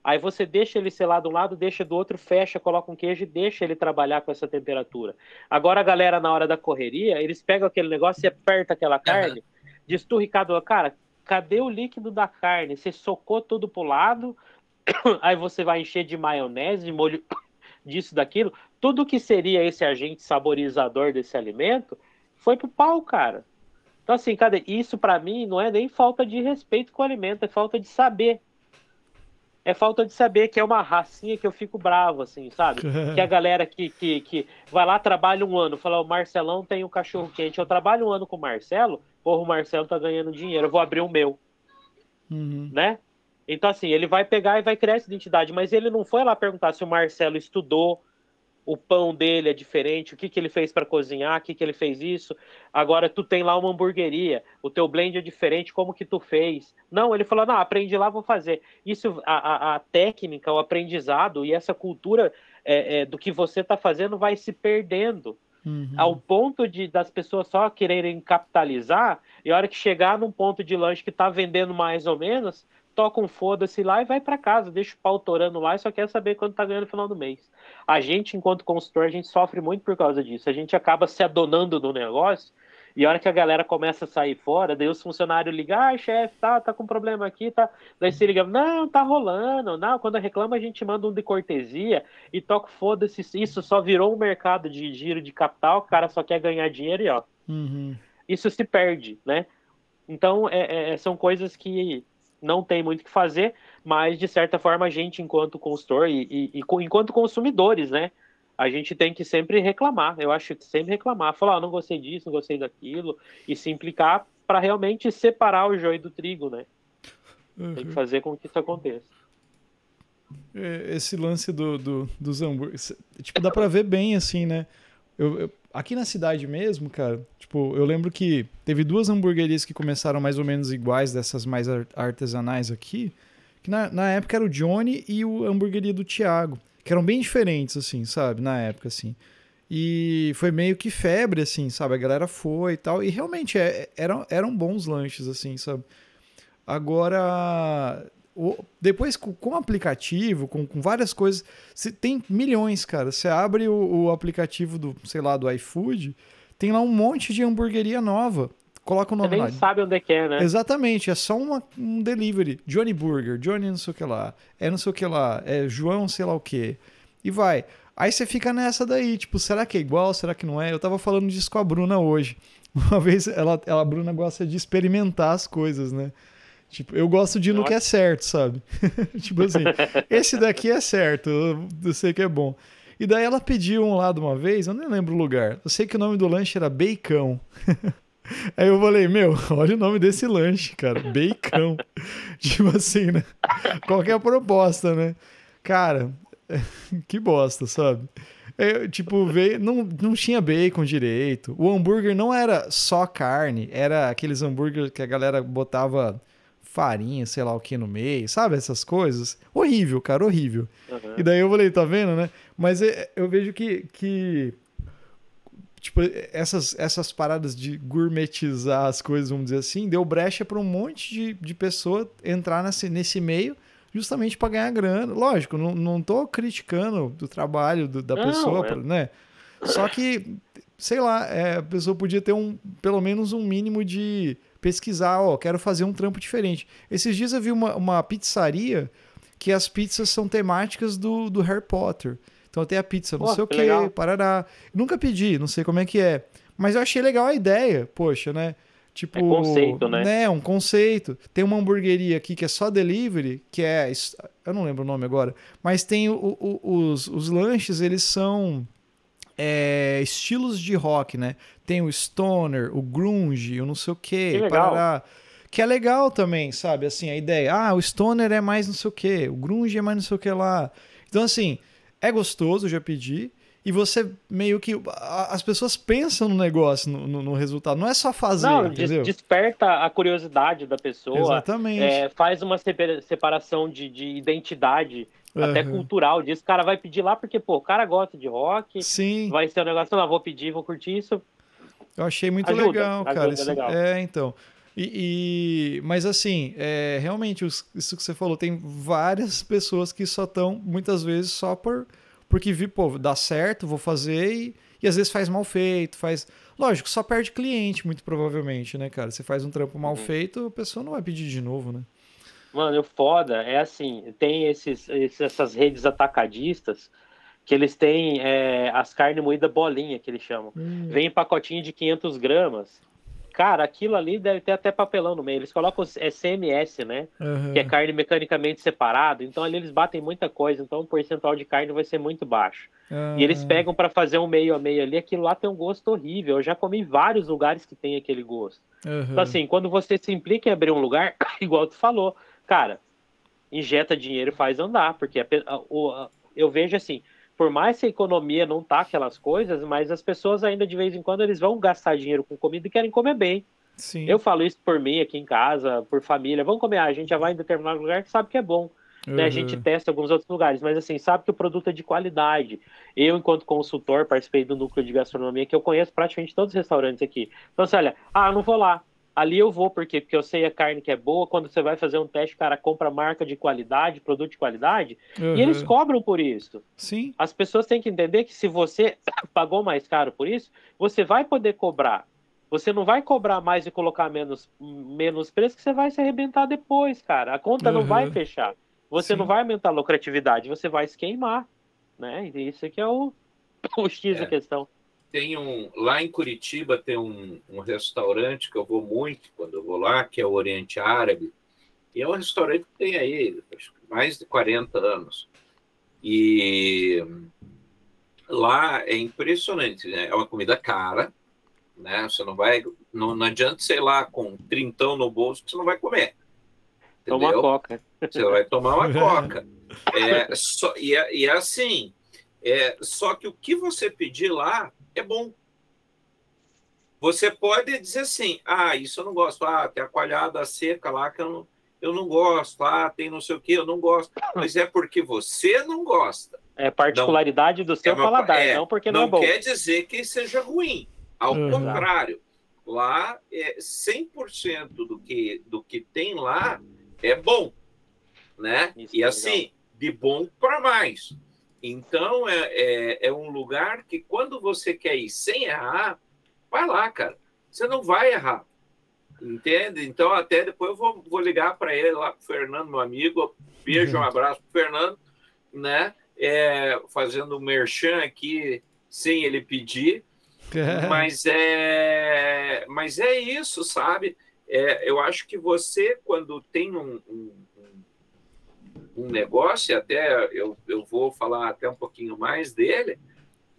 Aí você deixa ele selar de um lado, deixa do outro, fecha, coloca um queijo e deixa ele trabalhar com essa temperatura. Agora a galera, na hora da correria, eles pegam aquele negócio e aperta aquela carne, uhum. esturricado. Cara, cadê o líquido da carne? Você socou tudo pro lado, *coughs* aí você vai encher de maionese, de molho *coughs* disso, daquilo. Tudo que seria esse agente saborizador desse alimento foi pro pau, cara. Então, assim, cadê? Isso para mim não é nem falta de respeito com o alimento, é falta de saber. É falta de saber que é uma racinha que eu fico bravo, assim, sabe? *laughs* que a galera que, que, que vai lá, trabalha um ano, fala, o Marcelão tem um cachorro quente, eu trabalho um ano com o Marcelo, porra, o Marcelo tá ganhando dinheiro, eu vou abrir o meu. Uhum. Né? Então, assim, ele vai pegar e vai criar essa identidade, mas ele não foi lá perguntar se o Marcelo estudou, o pão dele é diferente, o que, que ele fez para cozinhar, o que, que ele fez isso. Agora tu tem lá uma hamburgueria, o teu blend é diferente, como que tu fez? Não, ele falou, não, aprendi lá, vou fazer. Isso, a, a, a técnica, o aprendizado e essa cultura é, é, do que você está fazendo vai se perdendo. Uhum. Ao ponto de das pessoas só quererem capitalizar, e a hora que chegar num ponto de lanche que está vendendo mais ou menos, toca um foda-se lá e vai para casa, deixa o pau torando lá e só quer saber quanto tá ganhando no final do mês. A gente, enquanto consultor, a gente sofre muito por causa disso. A gente acaba se adonando do negócio e a hora que a galera começa a sair fora, daí os funcionários ligam, ah, chefe, tá, tá com problema aqui, tá. Daí se liga, não, tá rolando, não, quando reclama a gente manda um de cortesia e toca foda-se, isso só virou um mercado de giro de capital, o cara só quer ganhar dinheiro e ó. Uhum. Isso se perde, né? Então, é, é, são coisas que não tem muito o que fazer, mas de certa forma a gente, enquanto consultor e, e, e enquanto consumidores, né? A gente tem que sempre reclamar. Eu acho que sempre reclamar, falar, oh, não gostei disso, não gostei daquilo, e se implicar para realmente separar o joio do trigo, né? Uhum. Tem que fazer com que isso aconteça. É, esse lance do, do, dos hambúrgueres, tipo, dá para ver bem assim, né? Eu, eu, aqui na cidade mesmo, cara, tipo, eu lembro que teve duas hamburguerias que começaram mais ou menos iguais, dessas mais artesanais aqui, que na, na época era o Johnny e o hamburgueria do Thiago, que eram bem diferentes, assim, sabe, na época, assim. E foi meio que febre, assim, sabe? A galera foi e tal. E realmente é, eram, eram bons lanches, assim, sabe? Agora, depois com, com aplicativo, com, com várias coisas, você tem milhões, cara. Você abre o, o, aplicativo do, sei lá, do iFood, tem lá um monte de hamburgueria nova. Coloca o nome Você nem lá. sabe onde é que é, né? Exatamente, é só uma, um delivery. Johnny Burger, Johnny não sei o que lá, é não sei o que lá, é João sei lá o que. E vai. Aí você fica nessa daí, tipo, será que é igual, será que não é? Eu tava falando disso com a Bruna hoje. *laughs* Uma vez, ela, ela a Bruna gosta de experimentar as coisas, né? Tipo, eu gosto de ir no que é certo, sabe? *laughs* tipo assim, esse daqui é certo, eu, sei que é bom. E daí ela pediu um lá de uma vez, eu nem lembro o lugar. Eu sei que o nome do lanche era Bacon. *laughs* Aí eu falei, meu, olha o nome desse lanche, cara, Bacon. *laughs* tipo assim, né? Qual é a proposta, né? Cara, que bosta, sabe? Eu, tipo, veio, não, não tinha bacon direito. O hambúrguer não era só carne, era aqueles hambúrguer que a galera botava farinha, sei lá o que no meio, sabe? Essas coisas. Horrível, cara, horrível. Uhum. E daí eu falei, tá vendo, né? Mas é, eu vejo que, que tipo, essas, essas paradas de gourmetizar as coisas, vamos dizer assim, deu brecha para um monte de, de pessoa entrar nesse, nesse meio justamente para ganhar grana. Lógico, não, não tô criticando o trabalho do, da não, pessoa, é. né? Só que, sei lá, é, a pessoa podia ter um, pelo menos um mínimo de pesquisar, ó, quero fazer um trampo diferente. Esses dias eu vi uma, uma pizzaria que as pizzas são temáticas do, do Harry Potter. Então tem a pizza não oh, sei o que, parará. Nunca pedi, não sei como é que é. Mas eu achei legal a ideia, poxa, né? Tipo, É conceito, né? Um conceito. Tem uma hamburgueria aqui que é só delivery, que é. Eu não lembro o nome agora, mas tem o, o, os, os lanches, eles são é, estilos de rock, né? Tem o stoner, o grunge, o não sei o quê. Que legal. parará. que é legal também, sabe? Assim, a ideia. Ah, o stoner é mais não sei o quê, o grunge é mais não sei o que lá. Então, assim, é gostoso, já pedi. E você meio que. As pessoas pensam no negócio, no, no- no resultado. Não é só fazer, Não, entendeu? desperta a curiosidade da pessoa, Exatamente. é, faz uma separa- separação de, de identidade, até Aham. cultural disso. O cara vai pedir lá porque, pô, o cara gosta de rock, Sim, vai ser um negócio, não, vou pedir, vou curtir isso. eu achei muito Ajuda, legal, ajuda, cara. Isso- legal. É, então. E, e- mas assim, é, realmente, isso que você falou, tem várias pessoas que só estão, muitas vezes, só por porque vi, pô, dá certo, vou fazer e, e às vezes faz mal feito, faz. Lógico, só perde cliente, muito provavelmente, né, cara? Você faz um trampo mal Uhum. feito, a pessoa não vai pedir de novo, né? Mano, o foda é assim, tem esses, essas redes atacadistas que eles têm é, as carnes moídas bolinha, que eles chamam. Vem em pacotinho de 500 gramas. Cara, aquilo ali deve ter até papelão no meio. Eles colocam é CMS, né? Aham. Que é carne mecanicamente separado. Então ali eles batem muita coisa. Então o percentual de carne vai ser muito baixo. E eles Ah, pegam para fazer um meio a meio ali. Aquilo lá tem um gosto horrível. Eu já comi em vários lugares que tem aquele gosto. aham. Então, assim, quando você se implica em abrir um lugar, *laughs* igual tu falou, cara, injeta dinheiro e faz andar, porque a a- a- eu vejo assim, por mais que a economia não tá aquelas coisas, mas as pessoas ainda de vez em quando eles vão gastar dinheiro com comida e querem comer bem. Sim. Eu falo isso por mim aqui em casa, por família, vamos comer, a gente já vai em determinado lugar que sabe que é bom. né? A gente Aham. testa alguns outros lugares, mas assim, sabe que o produto é de qualidade. Eu, enquanto consultor, participei do núcleo de gastronomia, que eu conheço praticamente todos os restaurantes aqui. Então, você olha, ah, não vou lá. Ali eu vou, por quê? Porque eu sei a carne que é boa. Quando você vai fazer um teste, o cara compra marca de qualidade, produto de qualidade, Aham. e eles cobram por isso. Sim. As pessoas têm que entender que se você *coughs* pagou mais caro por isso, você vai poder cobrar. Você não vai cobrar mais e colocar menos, menos preço, que você vai se arrebentar depois, cara. A conta não Uhum. vai fechar. Você Sim. não vai aumentar a lucratividade, você vai se queimar. Né? E isso que é o, *coughs* o X da É. questão. Tem um lá em Curitiba tem um, um restaurante que eu vou muito quando eu vou lá, que é o Oriente Árabe. E é um restaurante que tem aí acho que mais de 40 anos. E lá é impressionante, né? É uma comida cara, né? Você não vai, não, não adianta, sei lá, com trintão no bolso que você não vai comer. Toma Entendeu? coca. Você vai tomar uma *laughs* coca. É, só, e, é, e é assim, é, só que o que você pedir lá é bom. Você pode dizer assim, ah, isso eu não gosto, ah, tem a coalhada seca lá que eu não, eu não gosto, ah, tem não sei o que, eu não gosto. Mas é porque você não gosta. É particularidade do seu É paladar, é, não porque não, não é bom. quer dizer que seja ruim. Ao contrário, lá é 100% do que, do que tem lá é bom, né? Isso e é assim, de bom para mais. Então é, é, é um lugar que quando você quer ir sem errar, vai lá, cara. Você não vai errar. Entende? Então, até depois eu vou, vou ligar para ele lá, pro Fernando, meu amigo. Beijo, um abraço pro Fernando, né? É, fazendo um merchan aqui sem ele pedir. *laughs* Mas é, mas é isso, sabe? É, eu acho que você, quando tem um, um, um negócio, e até eu, eu vou falar até um pouquinho mais dele,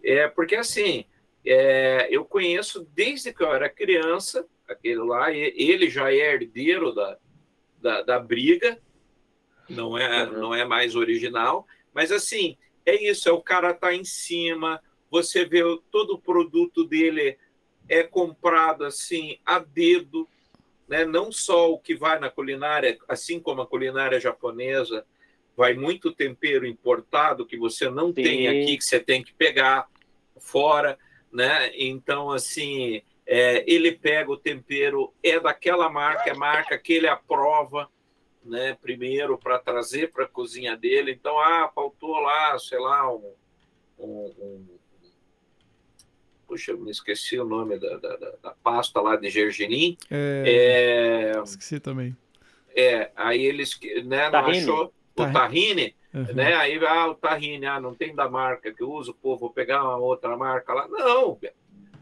é porque assim, é, eu conheço desde que eu era criança, aquele lá, ele já é herdeiro da, da, da briga, não é, Uhum. não é mais original, mas assim, é isso, é o cara tá em cima, você vê todo o produto dele é comprado assim a dedo, né? Não só o que vai na culinária, assim como a culinária japonesa, vai muito tempero importado que você não Sim. tem aqui que você tem que pegar fora, né? Então assim, é, ele pega o tempero é daquela marca, é marca que ele aprova, né? Primeiro para trazer para a cozinha dele. Então, ah, faltou lá, sei lá, um, um, um Puxa, eu me esqueci o nome da, da, da- da pasta lá de gergelim. É, É, Esqueci também. é, aí eles né, não Tahine. achou o Tahine. tahine, Uhum. né? Aí, ah, o tahine, ah, não tem da marca que eu uso, pô, vou pegar uma outra marca lá. Não,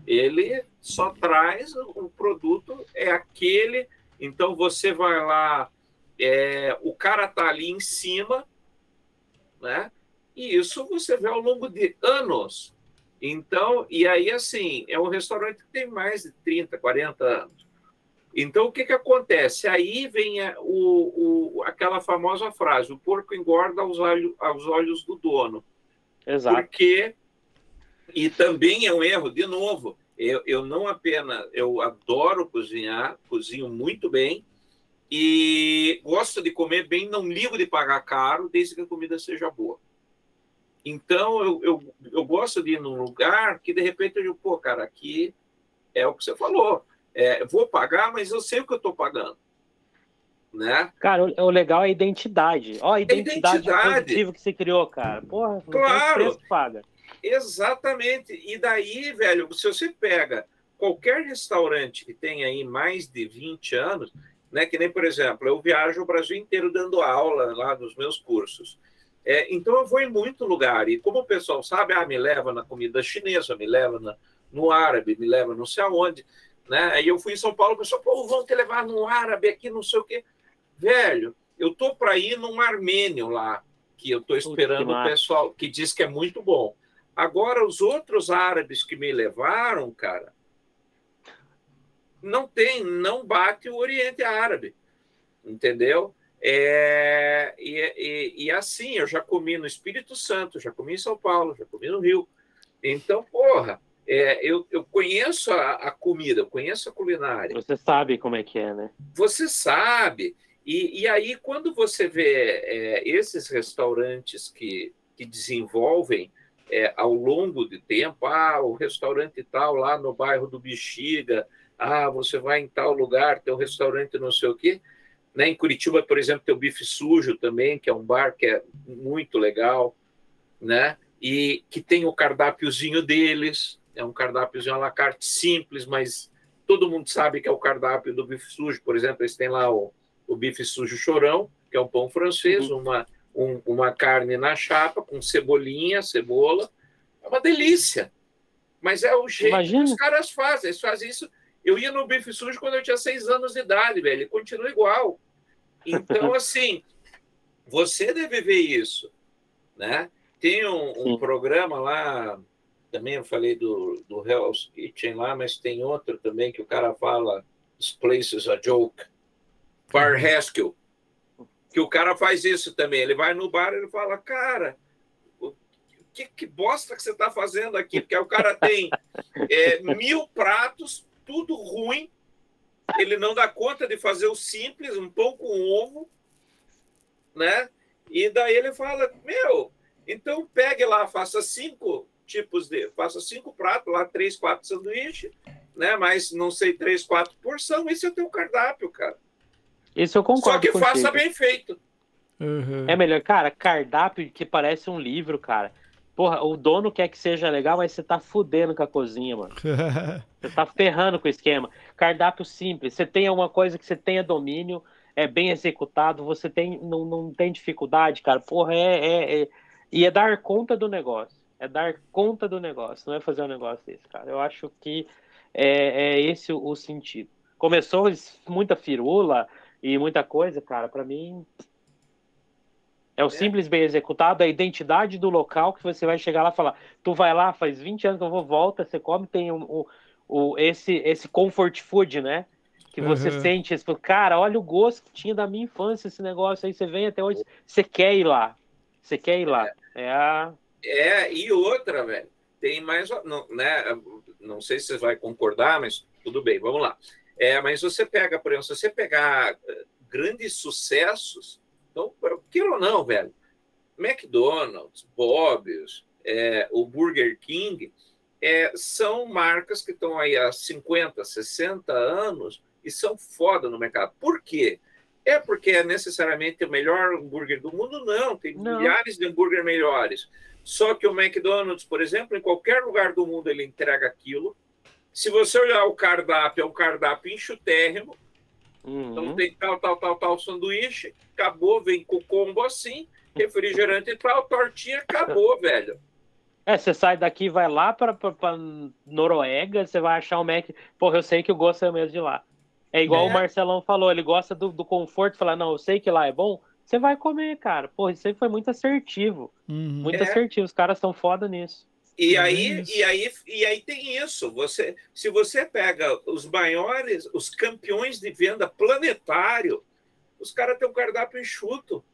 Ele só traz o produto, é aquele. Então você vai lá, é, o cara tá ali em cima, né? E isso você vê ao longo de anos. Então, e aí assim, é um restaurante que tem mais de 30, 40 anos. Então, o que, que acontece? Aí vem a, o, o, aquela famosa frase: o porco engorda aos, olhos, aos olhos do dono. Exato. Porque, e também é um erro, de novo, eu, eu não apenas, eu adoro cozinhar, cozinho muito bem e gosto de comer bem, não ligo de pagar caro, desde que a comida seja boa. Então, eu, eu, eu gosto de ir num lugar que, de repente, eu digo, pô, cara, aqui é o que você falou é, vou pagar, mas eu sei o que eu estou pagando. Né? Cara, o, o, legal é a identidade. Ó, a identidade, identidade. positiva que você criou, cara. Porra, claro. paga. Exatamente. E daí, velho, se você pega qualquer restaurante que tem aí mais de 20 anos, né, que nem, por exemplo, eu viajo o Brasil inteiro dando aula lá nos meus cursos. É, então eu vou em muito lugar. E como o pessoal sabe, ah, me leva na comida chinesa, me leva na, no árabe, me leva não sei aonde. Né? Aí eu fui em São Paulo, o pessoal, pô, vão te levar num árabe aqui, não sei o quê. Velho, eu tô para ir num armênio lá, que eu tô esperando o pessoal, que diz que é muito bom. Agora, os outros árabes que me levaram, cara, não tem, não bate o Oriente Árabe, entendeu? É, e, e, e, assim, eu já comi no Espírito Santo, já comi em São Paulo, já comi no Rio. Então, porra, é, eu, eu conheço a, a, comida, eu conheço a culinária. Você sabe como é que é, né? Você sabe. E, e aí, quando você vê é, esses restaurantes que, que desenvolvem é, ao longo de tempo, ah, o restaurante tal lá no bairro do Bexiga, ah, você vai em tal lugar, tem um restaurante não sei o quê. Né? Em Curitiba, por exemplo, tem o Bife Sujo também, que é um bar que é muito legal, né? E que tem o cardápiozinho deles, é um cardápiozinho à la carte simples, mas todo mundo sabe que é o cardápio do bife sujo. Por exemplo, eles têm lá o, o bife sujo chorão, que é um pão francês, uhum. uma, um, uma carne na chapa com cebolinha, cebola. É uma delícia. Mas é o jeito Imagina. que os caras fazem. Eles fazem isso. Eu ia no bife sujo quando eu tinha seis anos de idade, velho. E continua igual. Então, *laughs* assim, você deve ver isso, né? Tem um, um programa lá também eu falei do, do Hell's Kitchen lá, mas tem outro também que o cara fala This place is a joke. Bar. Haskell. Que o cara faz isso também. Ele vai no bar e ele fala, cara, que, que bosta que você está fazendo aqui? Porque o cara tem é, mil pratos, tudo ruim, ele não dá conta de fazer o simples, um pão com ovo, né? E daí ele fala, meu, então pegue lá, faça cinco tipos de. Faça cinco pratos, lá três, quatro sanduíches, né? Mas não sei, três, quatro porção. Esse é o teu cardápio, cara. Isso eu concordo. Só que contigo. faça bem feito. Uhum. É melhor, cara, cardápio que parece um livro, cara. Porra, o dono quer que seja legal, mas você tá fudendo com a cozinha, mano. *laughs* você tá ferrando com o esquema. Cardápio simples. Você tem alguma coisa que você tenha domínio, é bem executado, você tem, não, não tem dificuldade, cara. Porra, é, é, é. E é dar conta do negócio é dar conta do negócio, não é fazer um negócio desse, cara. Eu acho que é, é esse o, o, sentido. Começou muita firula e muita coisa, cara, para mim é o é. simples bem executado, a identidade do local que você vai chegar lá e falar, tu vai lá, faz 20 anos que eu vou, volta, você come, tem o, o, o esse, esse comfort food, né? Que você uhum. sente, você fala, cara, olha o gosto que tinha da minha infância esse negócio aí, você vem até hoje, você quer ir lá, você quer ir lá. É, é a, é, e outra, velho, tem mais, não, né? Não sei se você vai concordar, mas tudo bem, vamos lá. É, mas você pega, por exemplo, se você pegar eh, grandes sucessos, então, queira ou não, velho, McDonald's, Bob's, é, o Burger King, é, são marcas que estão aí há 50, 60 anos e são foda no mercado. Por quê? É porque é necessariamente o melhor hambúrguer do mundo? Não, tem não. milhares de hambúrguer melhores. Só que o McDonald's, por exemplo, em qualquer lugar do mundo ele entrega aquilo. Se você olhar o cardápio, é um cardápio enxutérrimo. Uhum. Então tem tal, tal, tal, tal sanduíche, acabou, vem com combo assim, refrigerante e tal, tortinha, acabou, *laughs* velho. É, você sai daqui, vai lá pra, pra, pra Noruega, você vai achar um Mac. Porra, eu sei que o gosto é o mesmo de lá. É igual É. o Marcelão falou, ele gosta do, do conforto, falar, não, eu sei que lá é bom, você vai comer, cara. Porra, isso aí foi muito assertivo. Uhum. Muito É. assertivo, os caras são foda nisso. E É aí, e aí, e aí tem isso. Você, se você pega os maiores, os campeões de venda planetário, os caras têm um cardápio enxuto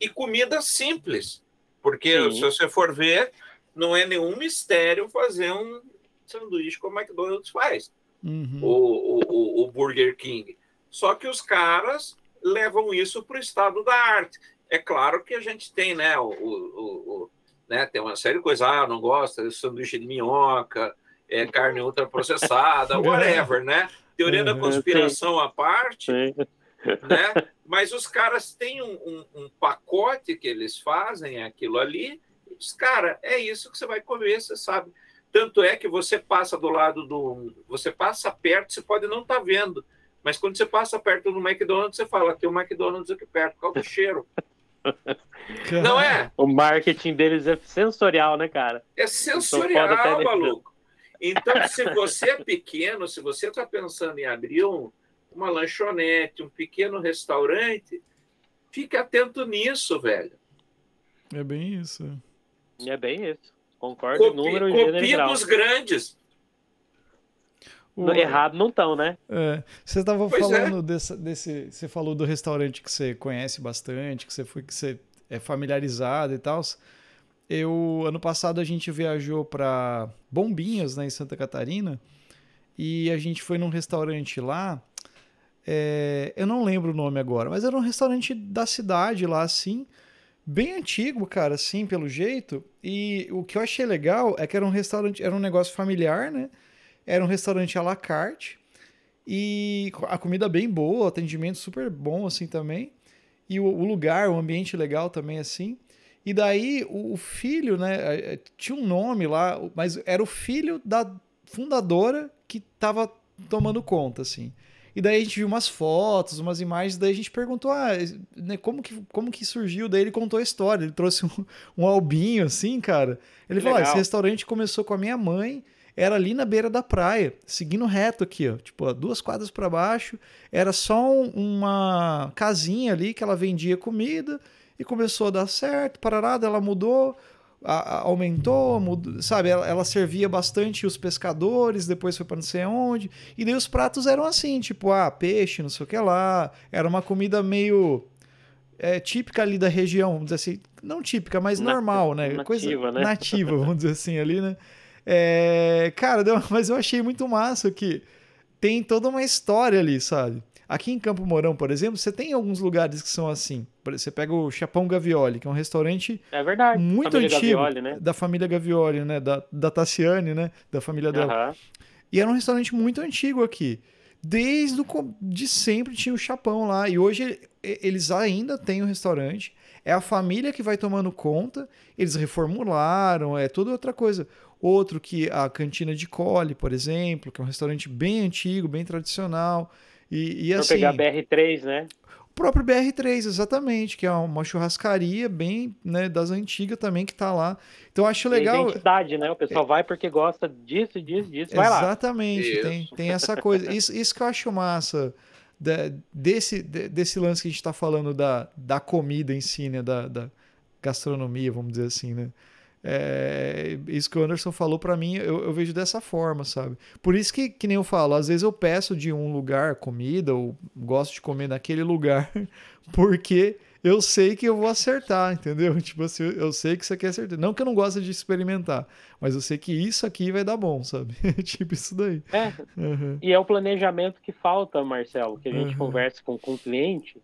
e comida simples, porque Sim. se você for ver, não é nenhum mistério fazer um sanduíche como o McDonald's faz, Uhum. o, o- o Burger King. Só que os caras levam isso para o estado da arte. É claro que a gente tem, né, o, o- o- né, tem uma série de coisas, ah, não gosta de sanduíche de minhoca, é carne ultraprocessada, *laughs* whatever, né? Teoria da Uhum, conspiração à parte, *laughs* né? Mas os caras têm um, um- um pacote que eles fazem aquilo ali. e diz, cara, é isso que você vai comer, você sabe. Tanto é que você passa do lado do. Você passa perto, você pode não estar vendo. Mas quando você passa perto do McDonald's, você fala, tem um McDonald's aqui perto, qual que é o cheiro? *laughs* Não é? O marketing deles é sensorial, né, cara? É sensorial, maluco. Então, *laughs* se você é pequeno, se você está pensando em abrir um- uma lanchonete, um pequeno restaurante, fique atento nisso, velho. É bem isso. É bem isso. Concordo Copi, número, copia dos grandes. O- Errado não estão, né? É, você estava é. falando dessa- desse. Você falou do restaurante que você conhece bastante, que você foi, que você é familiarizado e tal. Eu ano passado a gente viajou para Bombinhas, né, em Santa Catarina, e a gente foi num restaurante lá. é, eu não lembro o nome agora, mas era um restaurante da cidade lá, assim, bem antigo, cara, assim, pelo jeito. E o que eu achei legal é que era um restaurante, era um negócio familiar, né? Era um restaurante à la carte e a comida bem boa, o atendimento super bom assim também. E o, o lugar, o ambiente legal também assim. E daí o, o filho, né, eh, eh, tinha um nome lá, mas era o filho da fundadora que tava tomando conta assim. E daí a gente viu umas fotos, umas imagens, daí a gente perguntou, ah, né, como que, como que surgiu? Daí ele contou a história, ele trouxe um, um albinho assim, cara. Ele Que falou, ah, esse restaurante começou com a minha mãe, era ali na beira da praia, seguindo reto aqui, ó, tipo, ó, duas quadras para baixo, era só um- uma casinha ali que ela vendia comida e começou a dar certo, parará, daí ela mudou, a- a- aumentou, mudou, sabe, ela, ela servia bastante os pescadores, depois foi para não sei aonde, e daí os pratos eram assim, tipo, ah, peixe, não sei o que lá, era uma comida meio é, típica ali da região, vamos dizer assim, não típica, mas normal, né? nativa, Coisa né? nativa, vamos dizer assim ali, né? É, cara, *laughs* mas eu achei muito massa que tem toda uma história ali, sabe? Aqui em Campo Mourão, por exemplo, você tem alguns lugares que são assim. Você pega o Chapão Gavioli, que é um restaurante É verdade. muito Família antigo Gavioli, né? da família Gavioli, né? Da, da Tassiane, né? Da família dela. Aham. E era um restaurante muito antigo aqui. Desde o de sempre tinha o Chapão lá. E hoje eles ainda têm o restaurante. É a família que vai tomando conta. Eles reformularam, é toda outra coisa. Outro que a Cantina de Cole, por exemplo, que é um restaurante bem antigo, bem tradicional. E, e Pra assim, pegar BR3, né? o próprio BR3, exatamente, que é uma churrascaria bem né, das antigas também que tá lá. Então eu acho Tem legal. identidade, né? O pessoal vai porque gosta disso, disso, disso. Vai lá. Exatamente, Isso. tem, tem essa coisa. Isso, isso que eu acho massa desse, de- desse lance que a gente está falando da, da comida em si, né? Da, da gastronomia, vamos dizer assim, né? É, isso que o Anderson falou para mim, eu, eu vejo dessa forma, sabe? Por isso que, que nem eu falo, às vezes eu peço de um lugar comida, ou gosto de comer naquele lugar, *laughs* porque eu sei que eu vou acertar, entendeu? *laughs* Tipo assim, eu sei que isso aqui é certeza. Não que eu não goste de experimentar, mas eu sei que isso aqui vai dar bom, sabe? *laughs* tipo isso daí. É, Uhum. E é o planejamento que falta, Marcelo, que a gente Uhum. conversa com, com o cliente,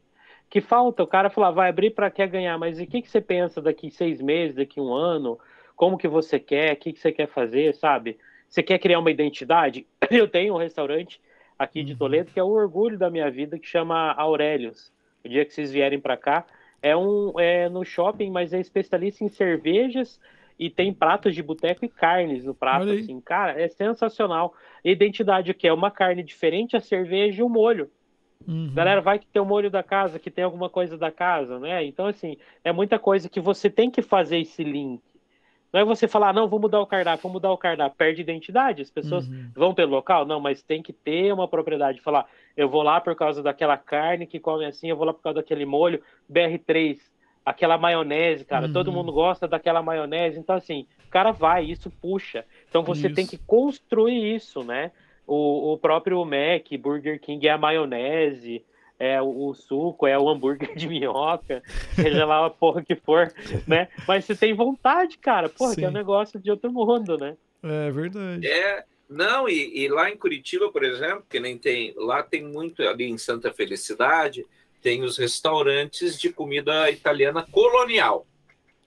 que falta. O cara fala, vai abrir para quer ganhar, mas e o que, que você pensa daqui seis meses, daqui um ano? Como que você quer? O que, que você quer fazer, sabe? Você quer criar uma identidade? *clears throat* Eu tenho um restaurante aqui de Uhum. Toledo que é o orgulho da minha vida, que chama Aurelius. O dia que vocês vierem para cá, é um é no shopping, mas é especialista em cervejas e tem pratos de boteco e carnes no prato, assim, cara, é sensacional. Identidade que é uma carne diferente, a cerveja e o molho. Uhum. Galera, vai que tem o molho da casa, que tem alguma coisa da casa, né? Então, assim, é muita coisa que você tem que fazer esse link. Não é você falar, não, vou mudar o cardápio, vou mudar o cardápio, perde identidade. As pessoas Uhum. vão pelo local? Não, mas tem que ter uma propriedade. Falar, eu vou lá por causa daquela carne que come assim, eu vou lá por causa daquele molho, BR3, aquela maionese, cara, Uhum. todo mundo gosta daquela maionese. Então, assim, o cara vai, isso puxa. Então você tem Isso. que construir isso, né? O, o próprio Mac, Burger King é a maionese, é o, o suco, é o hambúrguer de minhoca, seja lá a porra que for, né? Mas você tem vontade, cara, porra, que é um Sim. negócio de outro mundo, né? É verdade. É, não, e, e lá em Curitiba, por exemplo, que nem tem, lá tem muito, ali em Santa Felicidade, tem os restaurantes de comida italiana colonial.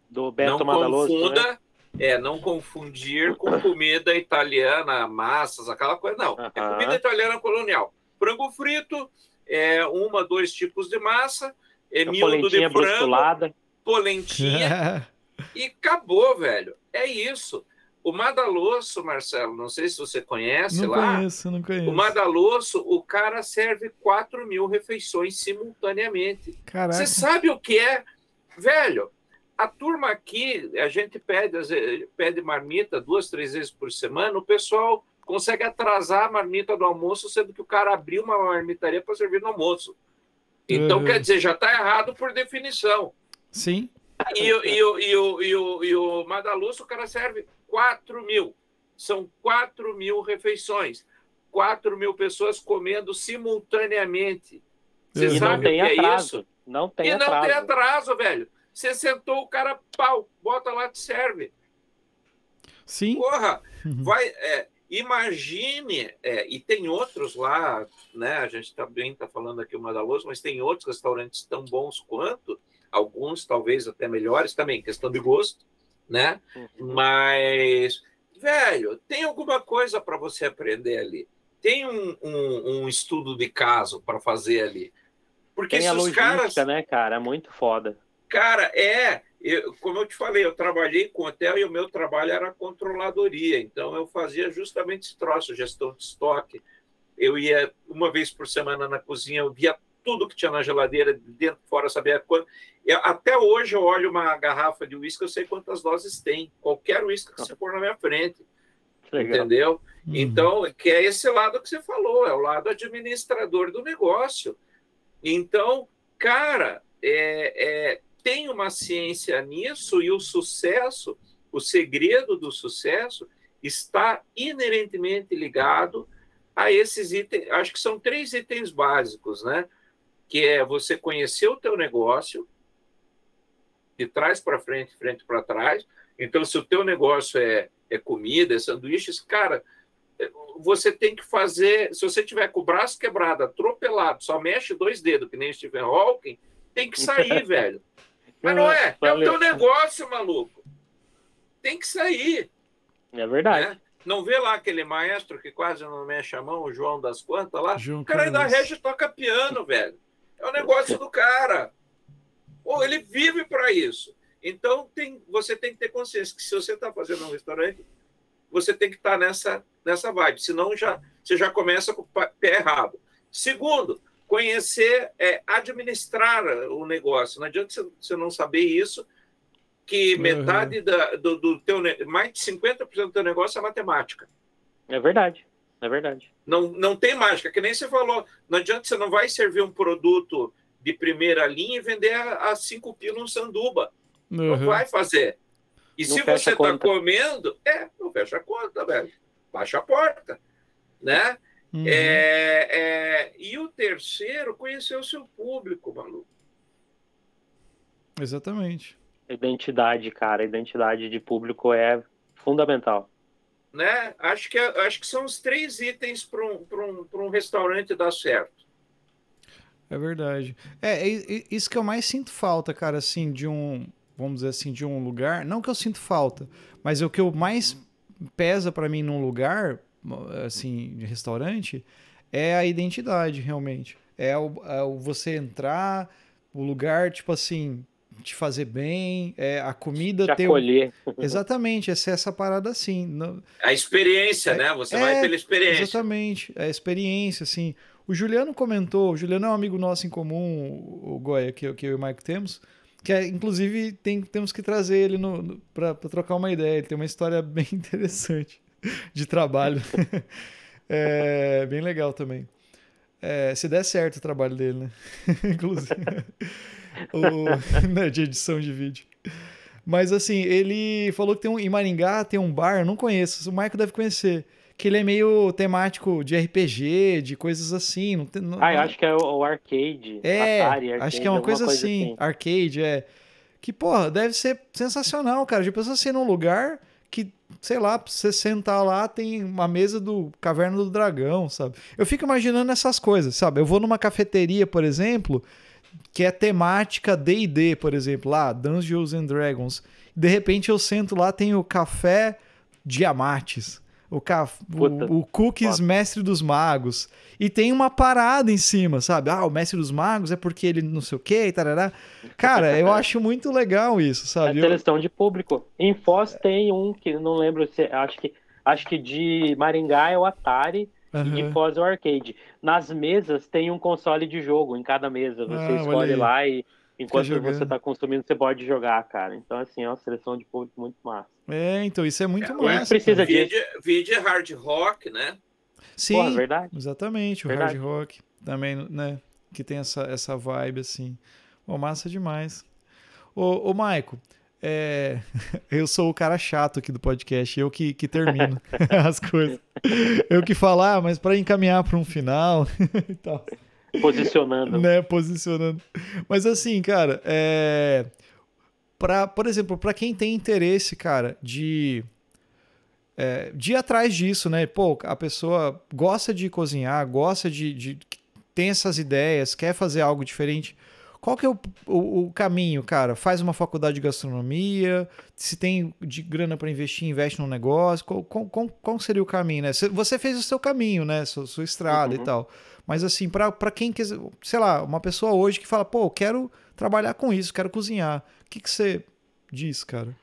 Do Beto não Madaloso, confunda, né? é, não confundir com comida italiana, massas, aquela coisa, não. É Aham. comida italiana colonial. Frango frito, é uma, dois tipos de massa, é miúdo de polentinha frango, brustulada. polentinha, *laughs* e acabou, velho. É isso. O Madalosso, Marcelo, não sei se você conhece não lá. conheço, não conheço. O Madalosso, o cara serve 4 mil refeições simultaneamente. Caraca. Você sabe o que é? Velho, a turma aqui, a gente pede, às vezes, pede marmita duas, três vezes por semana, o pessoal consegue atrasar a marmita do almoço, sendo que o cara abriu uma marmitaria para servir no almoço. Então, Uhum. quer dizer, já está errado por definição. Sim. E, o- e, o- e, o- e, o- e o Madalosso, o cara serve 4 mil. São 4 mil refeições. 4 mil pessoas comendo simultaneamente. Você Uhum. E não sabe o tem que é atraso. isso? Não tem e não atraso. tem atraso, velho. Você sentou, o cara, pau, bota lá, te serve. Sim. Porra, Uhum. vai. é, imagine, é, e tem outros lá, né? A gente também está falando aqui o Madaloso, mas tem outros restaurantes tão bons quanto, alguns talvez até melhores também, questão de gosto, né? Uhum. Mas, velho, tem alguma coisa para você aprender ali. Tem um, um- um estudo de caso para fazer ali. Porque Tem se a os logística, caras. né, cara? É muito foda. Cara, é. eu- como eu te falei, eu trabalhei com hotel e o meu trabalho era controladoria. Então, eu fazia justamente esse troço, gestão de estoque. Eu ia uma vez por semana na cozinha, eu via tudo que tinha na geladeira, dentro fora, sabia quanto. Eu- até hoje eu olho uma garrafa de uísque, eu sei quantas doses tem. Qualquer uísque que você pôr na minha frente, legal. entendeu? Uhum. Então, que é esse lado que você falou, é o lado administrador do negócio. Então, cara, é, é, tem uma ciência nisso e o sucesso, o segredo do sucesso está inerentemente ligado a esses itens. Acho que são três itens básicos, né? Que é você conhecer o teu negócio de trás para frente, frente para trás. Então, se o teu negócio é, é comida, é sanduíches, cara, você tem que fazer. Se você tiver com o braço quebrado, atropelado, só mexe dois dedos, que nem Stephen Hawking, tem que sair, *laughs* velho. Mas não é, é o teu negócio, maluco. Tem que sair. É verdade. Né? Não vê lá aquele maestro que quase não mexe a mão, o João das Quantas lá? João o cara ainda e toca piano, velho. É o negócio do cara. Pô, ele vive para isso. Então tem, você tem que ter consciência que se você está fazendo um restaurante, você tem que estar nessa, nessa vibe. Senão já, você já começa com o pé errado. Segundo, conhecer, é, administrar o negócio. Não adianta você, não saber isso, que Uhum. metade da, do, do teu, mais de 50% do teu negócio é matemática. É verdade. É verdade. Não, não tem mágica, que nem você falou. Não adianta, você não vai servir um produto de primeira linha e vender a, a cinco pilas um sanduba. Não Uhum. vai fazer. E Não se você está comendo, é, não fecha a conta, velho. Baixa a porta. Né? Uhum. É, é, e o terceiro, conhecer o seu público, maluco. Exatamente. Identidade, cara. Identidade de público é fundamental. Né? Acho, que, acho que são os três itens para um, pra um, pra um restaurante dar certo. É verdade. É, é, é isso que eu mais sinto falta, cara, assim, de um, vamos dizer assim, de um lugar. Não que eu sinto falta, mas o que eu mais pesa pra mim num lugar, assim, de restaurante, é a identidade, realmente. É o, é o você entrar, o lugar, tipo assim, te fazer bem, é a comida Te ter. um acolher. *laughs* Exatamente, essa, essa parada assim. Não, A experiência, né? Você é, vai pela experiência. Exatamente, a experiência, assim. O Juliano comentou, o Juliano é um amigo nosso em comum, o Goya, que, eu- que eu e o Mike temos. que é, inclusive tem, temos que trazer ele no, no para trocar uma ideia. Ele tem uma história *laughs* bem interessante *laughs* de trabalho. *laughs* é bem legal também. É, se der certo o trabalho dele, né? *laughs* inclusive. o, né, de edição de vídeo. Mas assim, ele falou que tem um, em Maringá tem um bar, não conheço, o Michael deve conhecer. Que ele é meio temático de RPG, de coisas assim. Não tem, não, ah, eu acho que é o, o arcade. É, Atari, arcade, acho que é uma coisa, coisa assim, assim, Arcade, é. Que, porra, deve ser sensacional, cara. De pessoa assim num lugar que, sei lá, pra você sentar lá, tem uma mesa do Caverna do Dragão, sabe? Eu fico imaginando essas coisas, sabe? Eu vou numa cafeteria, por exemplo, que é temática D&D, por exemplo, lá, Dungeons and Dragons. De repente eu sento lá, tem o café Diamates, o, caf... o, o Cookies Puta. Mestre dos Magos. E tem uma parada em cima, sabe? Ah, o Mestre dos Magos é porque ele não sei o quê, tarará. Cara, eu *laughs* acho muito legal isso, sabe? É seleção de público. Em Foz tem um que não lembro se acho que acho que de Maringá é o Atari uhum. e de Foz é o arcade. Nas mesas tem um console de jogo em cada mesa. Você ah, escolhe lá e enquanto você está consumindo, você pode jogar, cara. Então, assim, é uma seleção de público muito massa. É, então, isso é muito é, massa. precisa disso. Vídeo, vídeo hard rock, né? Sim, Porra, verdade. exatamente. O verdade. hard rock também, né? Que tem essa, essa vibe, assim. Pô, massa demais. Ô, ô Maico, é... *laughs* eu sou o cara chato aqui do podcast, eu que, que termino *laughs* as coisas. Eu que falar, mas para encaminhar para um final *laughs* e tal. Posicionando. Né, posicionando. Mas assim, cara, é... Pra, por exemplo, para quem tem interesse, cara, de é, de ir atrás disso, né? Pô, a pessoa gosta de cozinhar, gosta de, de tem essas ideias, quer fazer algo diferente. Qual que é o, o, o, caminho, cara? Faz uma faculdade de gastronomia? Se tem de grana para investir, investe num negócio? Qual, qual, qual, seria o caminho, né? Você fez o seu caminho, né? Sua, sua estrada uhum. e tal. Mas assim, para quem quiser, sei lá, uma pessoa hoje que fala, pô, quero trabalhar com isso, quero cozinhar. O que, que você diz, cara?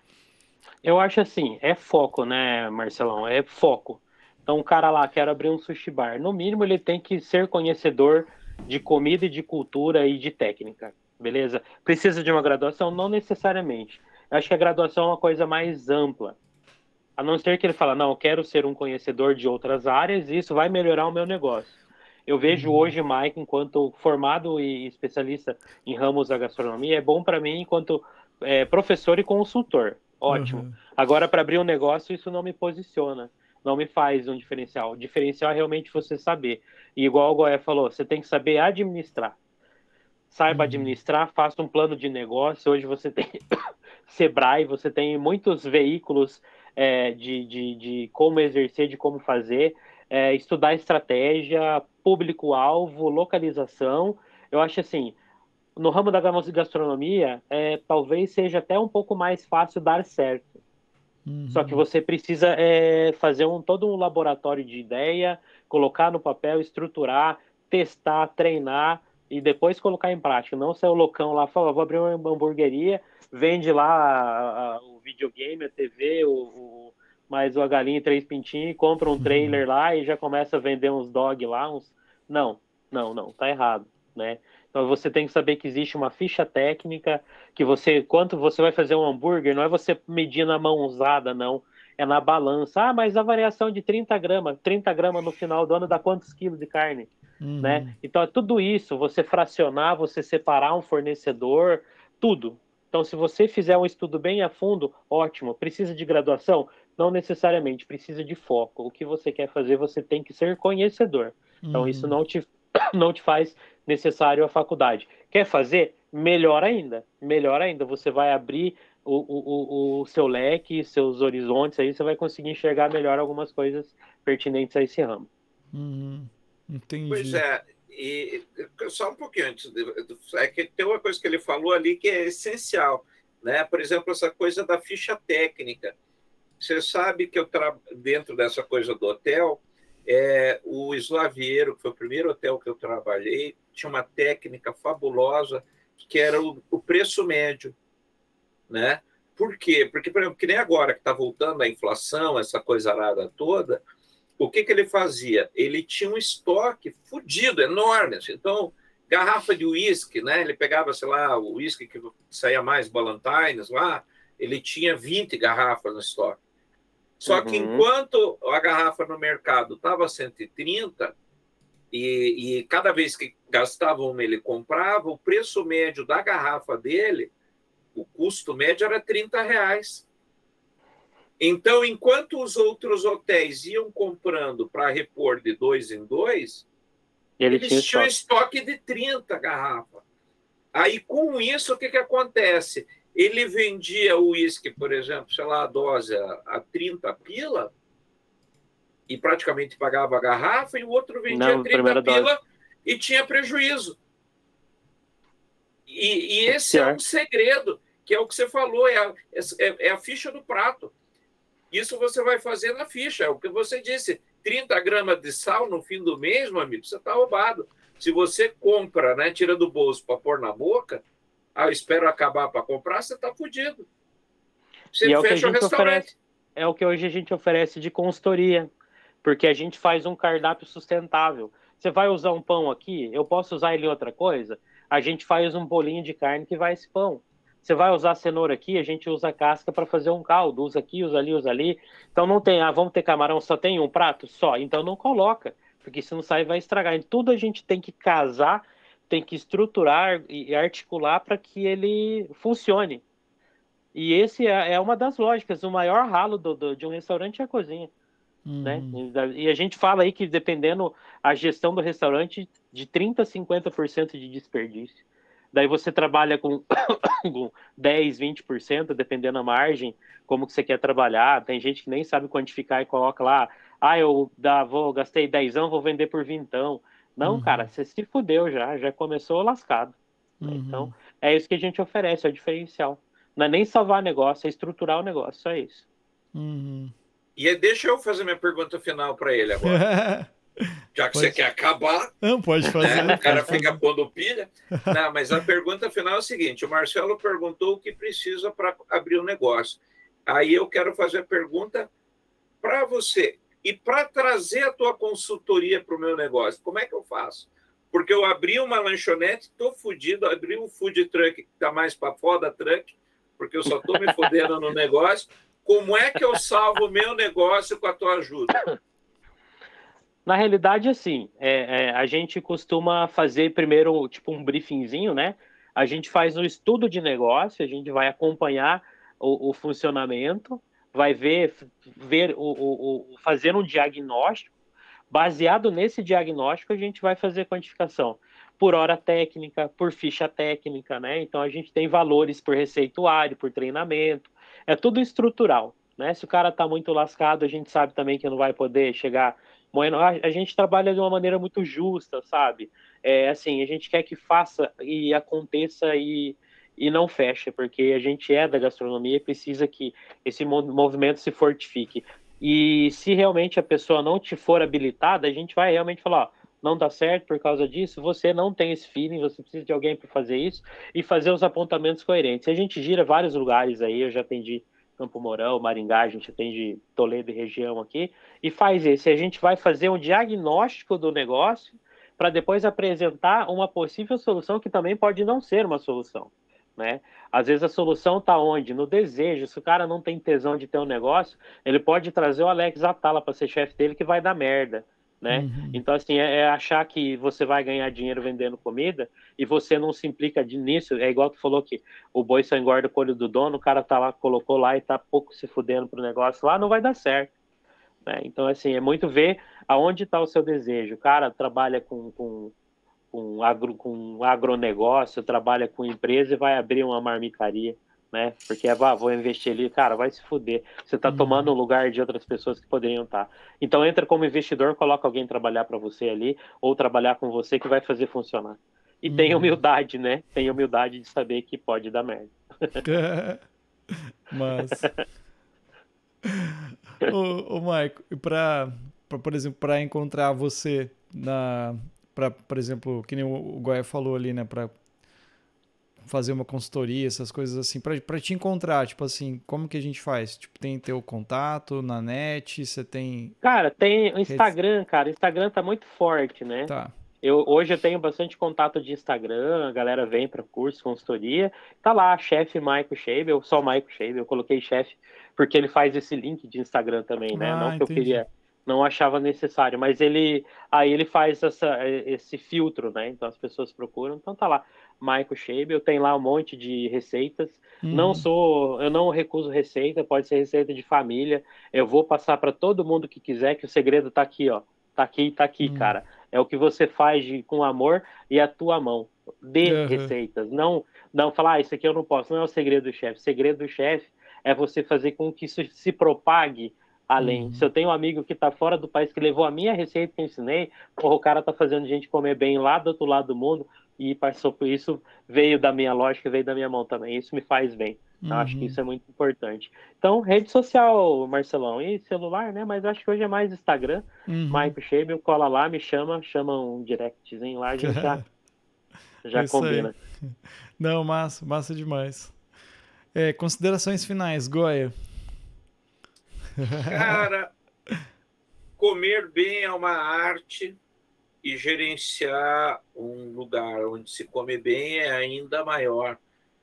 Eu acho assim, é foco, né, Marcelão? É foco. Então, o cara lá quer abrir um sushi bar. No mínimo, ele tem que ser conhecedor de comida e de cultura e de técnica, beleza? Precisa de uma graduação? Não necessariamente. Eu acho que a graduação é uma coisa mais ampla. A não ser que ele fala, não, eu quero ser um conhecedor de outras áreas e isso vai melhorar o meu negócio. Eu vejo uhum. hoje Mike enquanto formado e especialista em ramos da gastronomia, é bom para mim enquanto é, professor e consultor. Ótimo. Uhum. Agora, para abrir um negócio, isso não me posiciona não me faz um diferencial. O diferencial é realmente você saber. E igual o Goé falou, você tem que saber administrar. Saiba uhum. administrar, faça um plano de negócio. Hoje você tem *coughs* Sebrae, você tem muitos veículos é, de, de, de, como exercer, de como fazer. É, estudar estratégia, público-alvo, localização. Eu acho assim, no ramo da gastronomia, é, talvez seja até um pouco mais fácil dar certo Uhum. Só que você precisa é, fazer um, todo um laboratório de ideia, colocar no papel, estruturar, testar, treinar e depois colocar em prática. Não ser o loucão lá, fala, vou abrir uma hamburgueria, vende lá a, a, o videogame, a TV, o, o, mais uma galinha e três pintinhos, compra um uhum. trailer lá e já começa a vender uns dog lá. Uns... Não, não, não, tá errado, né? Então você tem que saber que existe uma ficha técnica, que você, quanto você vai fazer um hambúrguer, não é você medir na mão usada, não. É na balança. Ah, mas a variação de 30 gramas, 30 gramas no final do ano dá quantos quilos de carne? Uhum. Né? Então é tudo isso, você fracionar, você separar um fornecedor, tudo. Então, se você fizer um estudo bem a fundo, ótimo. Precisa de graduação? Não necessariamente, precisa de foco. O que você quer fazer, você tem que ser conhecedor. Então, uhum. isso não te, *coughs* não te faz necessário à faculdade. Quer fazer? Melhor ainda. Melhor ainda. Você vai abrir o, o, o, seu leque, seus horizontes, aí você vai conseguir enxergar melhor algumas coisas pertinentes a esse ramo. Uhum. Entendi. Pois é, e só um pouquinho antes, é que tem uma coisa que ele falou ali que é essencial, né? Por exemplo, essa coisa da ficha técnica. Você sabe que eu tra... dentro dessa coisa do hotel, é, o Slaviero, que foi o primeiro hotel que eu trabalhei, tinha uma técnica fabulosa que era o, o preço médio, né? Por quê? Porque, por exemplo, que nem agora que está voltando a inflação, essa coisa arada toda, o que, que ele fazia? Ele tinha um estoque fodido, enorme. Assim. Então, garrafa de uísque, né? Ele pegava, sei lá, o uísque que saía mais Ballantines lá, ele tinha 20 garrafas no estoque. Só uhum. que enquanto a garrafa no mercado estava 130, e, e cada vez que gastava uma ele comprava, o preço médio da garrafa dele, o custo médio era 30 reais. Então, enquanto os outros hotéis iam comprando para repor de dois em dois, ele eles tinham estoque. estoque de 30 garrafas. Aí, com isso, o que, que acontece? Ele vendia o uísque, por exemplo, sei lá, a dose a 30 pila, e praticamente pagava a garrafa, e o outro vendia Não, 30 pila dose. e tinha prejuízo. E, e esse é um segredo, que é o que você falou, é a, é, é a ficha do prato. Isso você vai fazer na ficha, é o que você disse. 30 gramas de sal no fim do mês, meu amigo, você está roubado. Se você compra, né, tira do bolso para pôr na boca, ah, eu espero acabar para comprar, você está fudido. Você e fecha é o, o restaurante. Oferece, é o que hoje a gente oferece de consultoria porque a gente faz um cardápio sustentável. Você vai usar um pão aqui, eu posso usar ele em outra coisa? A gente faz um bolinho de carne que vai esse pão. Você vai usar cenoura aqui, a gente usa casca para fazer um caldo, usa aqui, usa ali, usa ali. Então não tem, ah, vamos ter camarão, só tem um prato? Só. Então não coloca, porque se não sair vai estragar. Em tudo a gente tem que casar, tem que estruturar e articular para que ele funcione. E esse é, é, uma das lógicas. O maior ralo do, do, de um restaurante é a cozinha. Uhum. Né? E a gente fala aí que dependendo a gestão do restaurante, de 30% a 50% de desperdício. Daí você trabalha com, *coughs* com 10, 20%, dependendo da margem, como que você quer trabalhar. Tem gente que nem sabe quantificar e coloca lá, ah, eu dá, vou, gastei 10, vou vender por vintão. Não, uhum. cara, você se fudeu já, já começou lascado. Uhum. Então, é isso que a gente oferece, é o diferencial. Não é nem salvar negócio, é estruturar o negócio, só isso. Uhum. E deixa eu fazer minha pergunta final para ele agora. *laughs* Já que pode... você quer acabar. Não, pode fazer. Né? O cara fica pondo pilha. Não, mas a pergunta final é a seguinte: o Marcelo perguntou o que precisa para abrir o um negócio. Aí eu quero fazer a pergunta para você. E para trazer a tua consultoria para o meu negócio, como é que eu faço? Porque eu abri uma lanchonete, estou fodido, abri um food truck que está mais para foda truck, porque eu só estou me fodendo no negócio. Como é que eu salvo o meu negócio com a tua ajuda? Na realidade, assim, é, é, a gente costuma fazer primeiro, tipo, um briefingzinho, né? A gente faz um estudo de negócio, a gente vai acompanhar o, o funcionamento, vai ver, ver o, o, o, fazer um diagnóstico. Baseado nesse diagnóstico, a gente vai fazer quantificação por hora técnica, por ficha técnica, né? Então a gente tem valores por receituário, por treinamento, é tudo estrutural, né? Se o cara está muito lascado, a gente sabe também que não vai poder chegar moendo. A gente trabalha de uma maneira muito justa, sabe? É assim, a gente quer que faça e aconteça e, e não feche, porque a gente é da gastronomia e precisa que esse movimento se fortifique. E se realmente a pessoa não te for habilitada, a gente vai realmente falar, ó, não dá certo por causa disso, você não tem esse feeling, você precisa de alguém para fazer isso e fazer os apontamentos coerentes. A gente gira vários lugares aí, eu já atendi Campo Mourão, Maringá, a gente atende Toledo e região aqui, e faz esse. A gente vai fazer um diagnóstico do negócio para depois apresentar uma possível solução que também pode não ser uma solução. Né? Às vezes a solução está onde? No desejo. Se o cara não tem tesão de ter um negócio, ele pode trazer o Alex Atala para ser chefe dele que vai dar merda né? Uhum. Então, assim, é, é, achar que você vai ganhar dinheiro vendendo comida e você não se implica nisso. É igual tu falou que o boi só engorda o olho do dono, o cara tá lá, colocou lá e tá pouco se fudendo pro negócio lá, não vai dar certo. Né? Então, assim, é muito ver aonde está o seu desejo. O cara trabalha com, com, com, agro, com agronegócio, trabalha com empresa e vai abrir uma marmitaria né? Porque ah, vou investir ali, cara, vai se fuder. Você está uhum. tomando o lugar de outras pessoas que poderiam estar. Tá. Então entra como investidor, coloca alguém trabalhar para você ali ou trabalhar com você que vai fazer funcionar. E uhum. tem humildade, né? Tem humildade de saber que pode dar merda. *laughs* Mas o, o Maico, para por exemplo, para encontrar você na para, por exemplo, que nem o, Goya falou ali, né, para fazer uma consultoria, essas coisas assim, para te encontrar, tipo assim, como que a gente faz? Tipo, tem teu contato na net, você tem... Cara, tem o Instagram, cara, o Instagram tá muito forte, né? Tá. Eu, hoje eu tenho bastante contato de Instagram, a galera vem para curso, consultoria. Tá lá, chefe Michael Shabel, só Michael Shabel. Eu coloquei chefe porque ele faz esse link de Instagram também, né? Ah, não que eu entendi. queria, não achava necessário, mas ele aí ele faz essa, esse filtro, né? Então as pessoas procuram. Então tá lá, Michael Shabel. Tem lá um monte de receitas. Uhum. Não sou, eu não recuso receita, pode ser receita de família. Eu vou passar para todo mundo que quiser que o segredo tá aqui, ó. Tá aqui, tá aqui, Hum. cara. É o que você faz de, com amor e a tua mão. Dê Uhum. receitas. Não, não falar, ah, isso aqui eu não posso. Não é o segredo do chefe. O segredo do chefe é você fazer com que isso se propague além. Uhum. Se eu tenho um amigo que tá fora do país que levou a minha receita que eu ensinei, porra, o cara tá fazendo gente comer bem lá do outro lado do mundo e passou por isso, veio da minha lógica, veio da minha mão também. Isso me faz bem. Eu acho que Uhum. isso é muito importante. Então, rede social, Marcelão, e celular, né? Mas acho que hoje é mais Instagram. Uhum. Michael Shabel, cola lá, me chama, chama um directzinho lá, a gente já, *laughs* já Isso aí. combina. Não, massa, massa demais. É, considerações finais, Goya. Cara, comer bem é uma arte e gerenciar um lugar onde se come bem é ainda maior.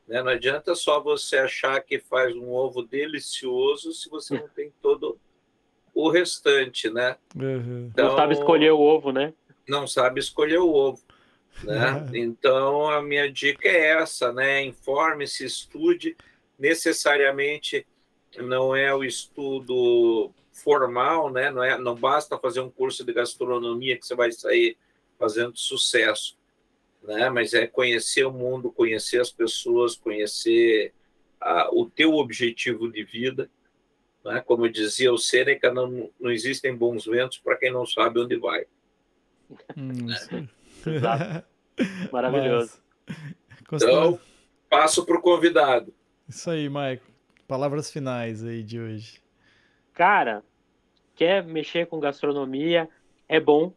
né? Não adianta só você achar que faz um ovo delicioso se você não tem todo o restante, né? Uhum. Não sabe escolher o ovo, né? não sabe escolher o ovo. Né? *laughs* Então, a minha dica é essa, né? Informe-se, estude. Necessariamente não é o estudo formal, né? Não, é, não basta fazer um curso de gastronomia que você vai sair fazendo sucesso, né? Mas é conhecer o mundo, conhecer as pessoas, conhecer ah, o teu objetivo de vida. Né? Como dizia o Sêneca, não, não existem bons ventos para quem não sabe onde vai. Hum. Maravilhoso. Considera- Então, passo para o convidado. Isso aí, Maico. Palavras finais aí de hoje. Cara, quer mexer com gastronomia, é bom,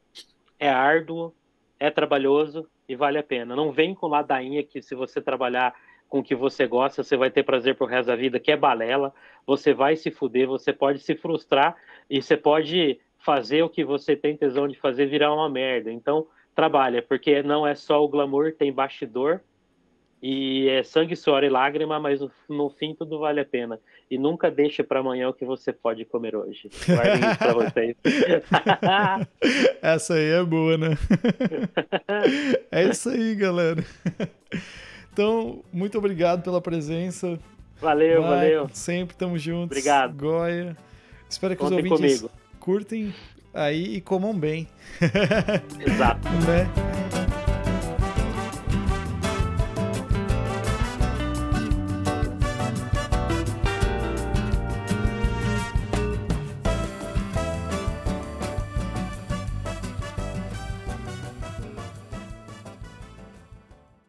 é árduo, é trabalhoso e vale a pena. Não vem com ladainha que se você trabalhar com o que você gosta, você vai ter prazer pro resto da vida, que é balela. Você vai se fuder, você pode se frustrar e você pode fazer o que você tem tesão de fazer virar uma merda. Então, trabalha, porque não é só o glamour, tem bastidor e é sangue, suor e lágrima, mas no, no fim tudo vale a pena. E nunca deixe para amanhã o que você pode comer hoje. Guardem isso para vocês. *laughs* Essa aí é boa, né? *laughs* é isso aí, galera. Então, muito obrigado pela presença. Valeu, Maico, valeu. Sempre tamo juntos. Obrigado. Goia. Espero que os Contem ouvintes comigo. curtem aí e comam bem. Exato. *laughs* né?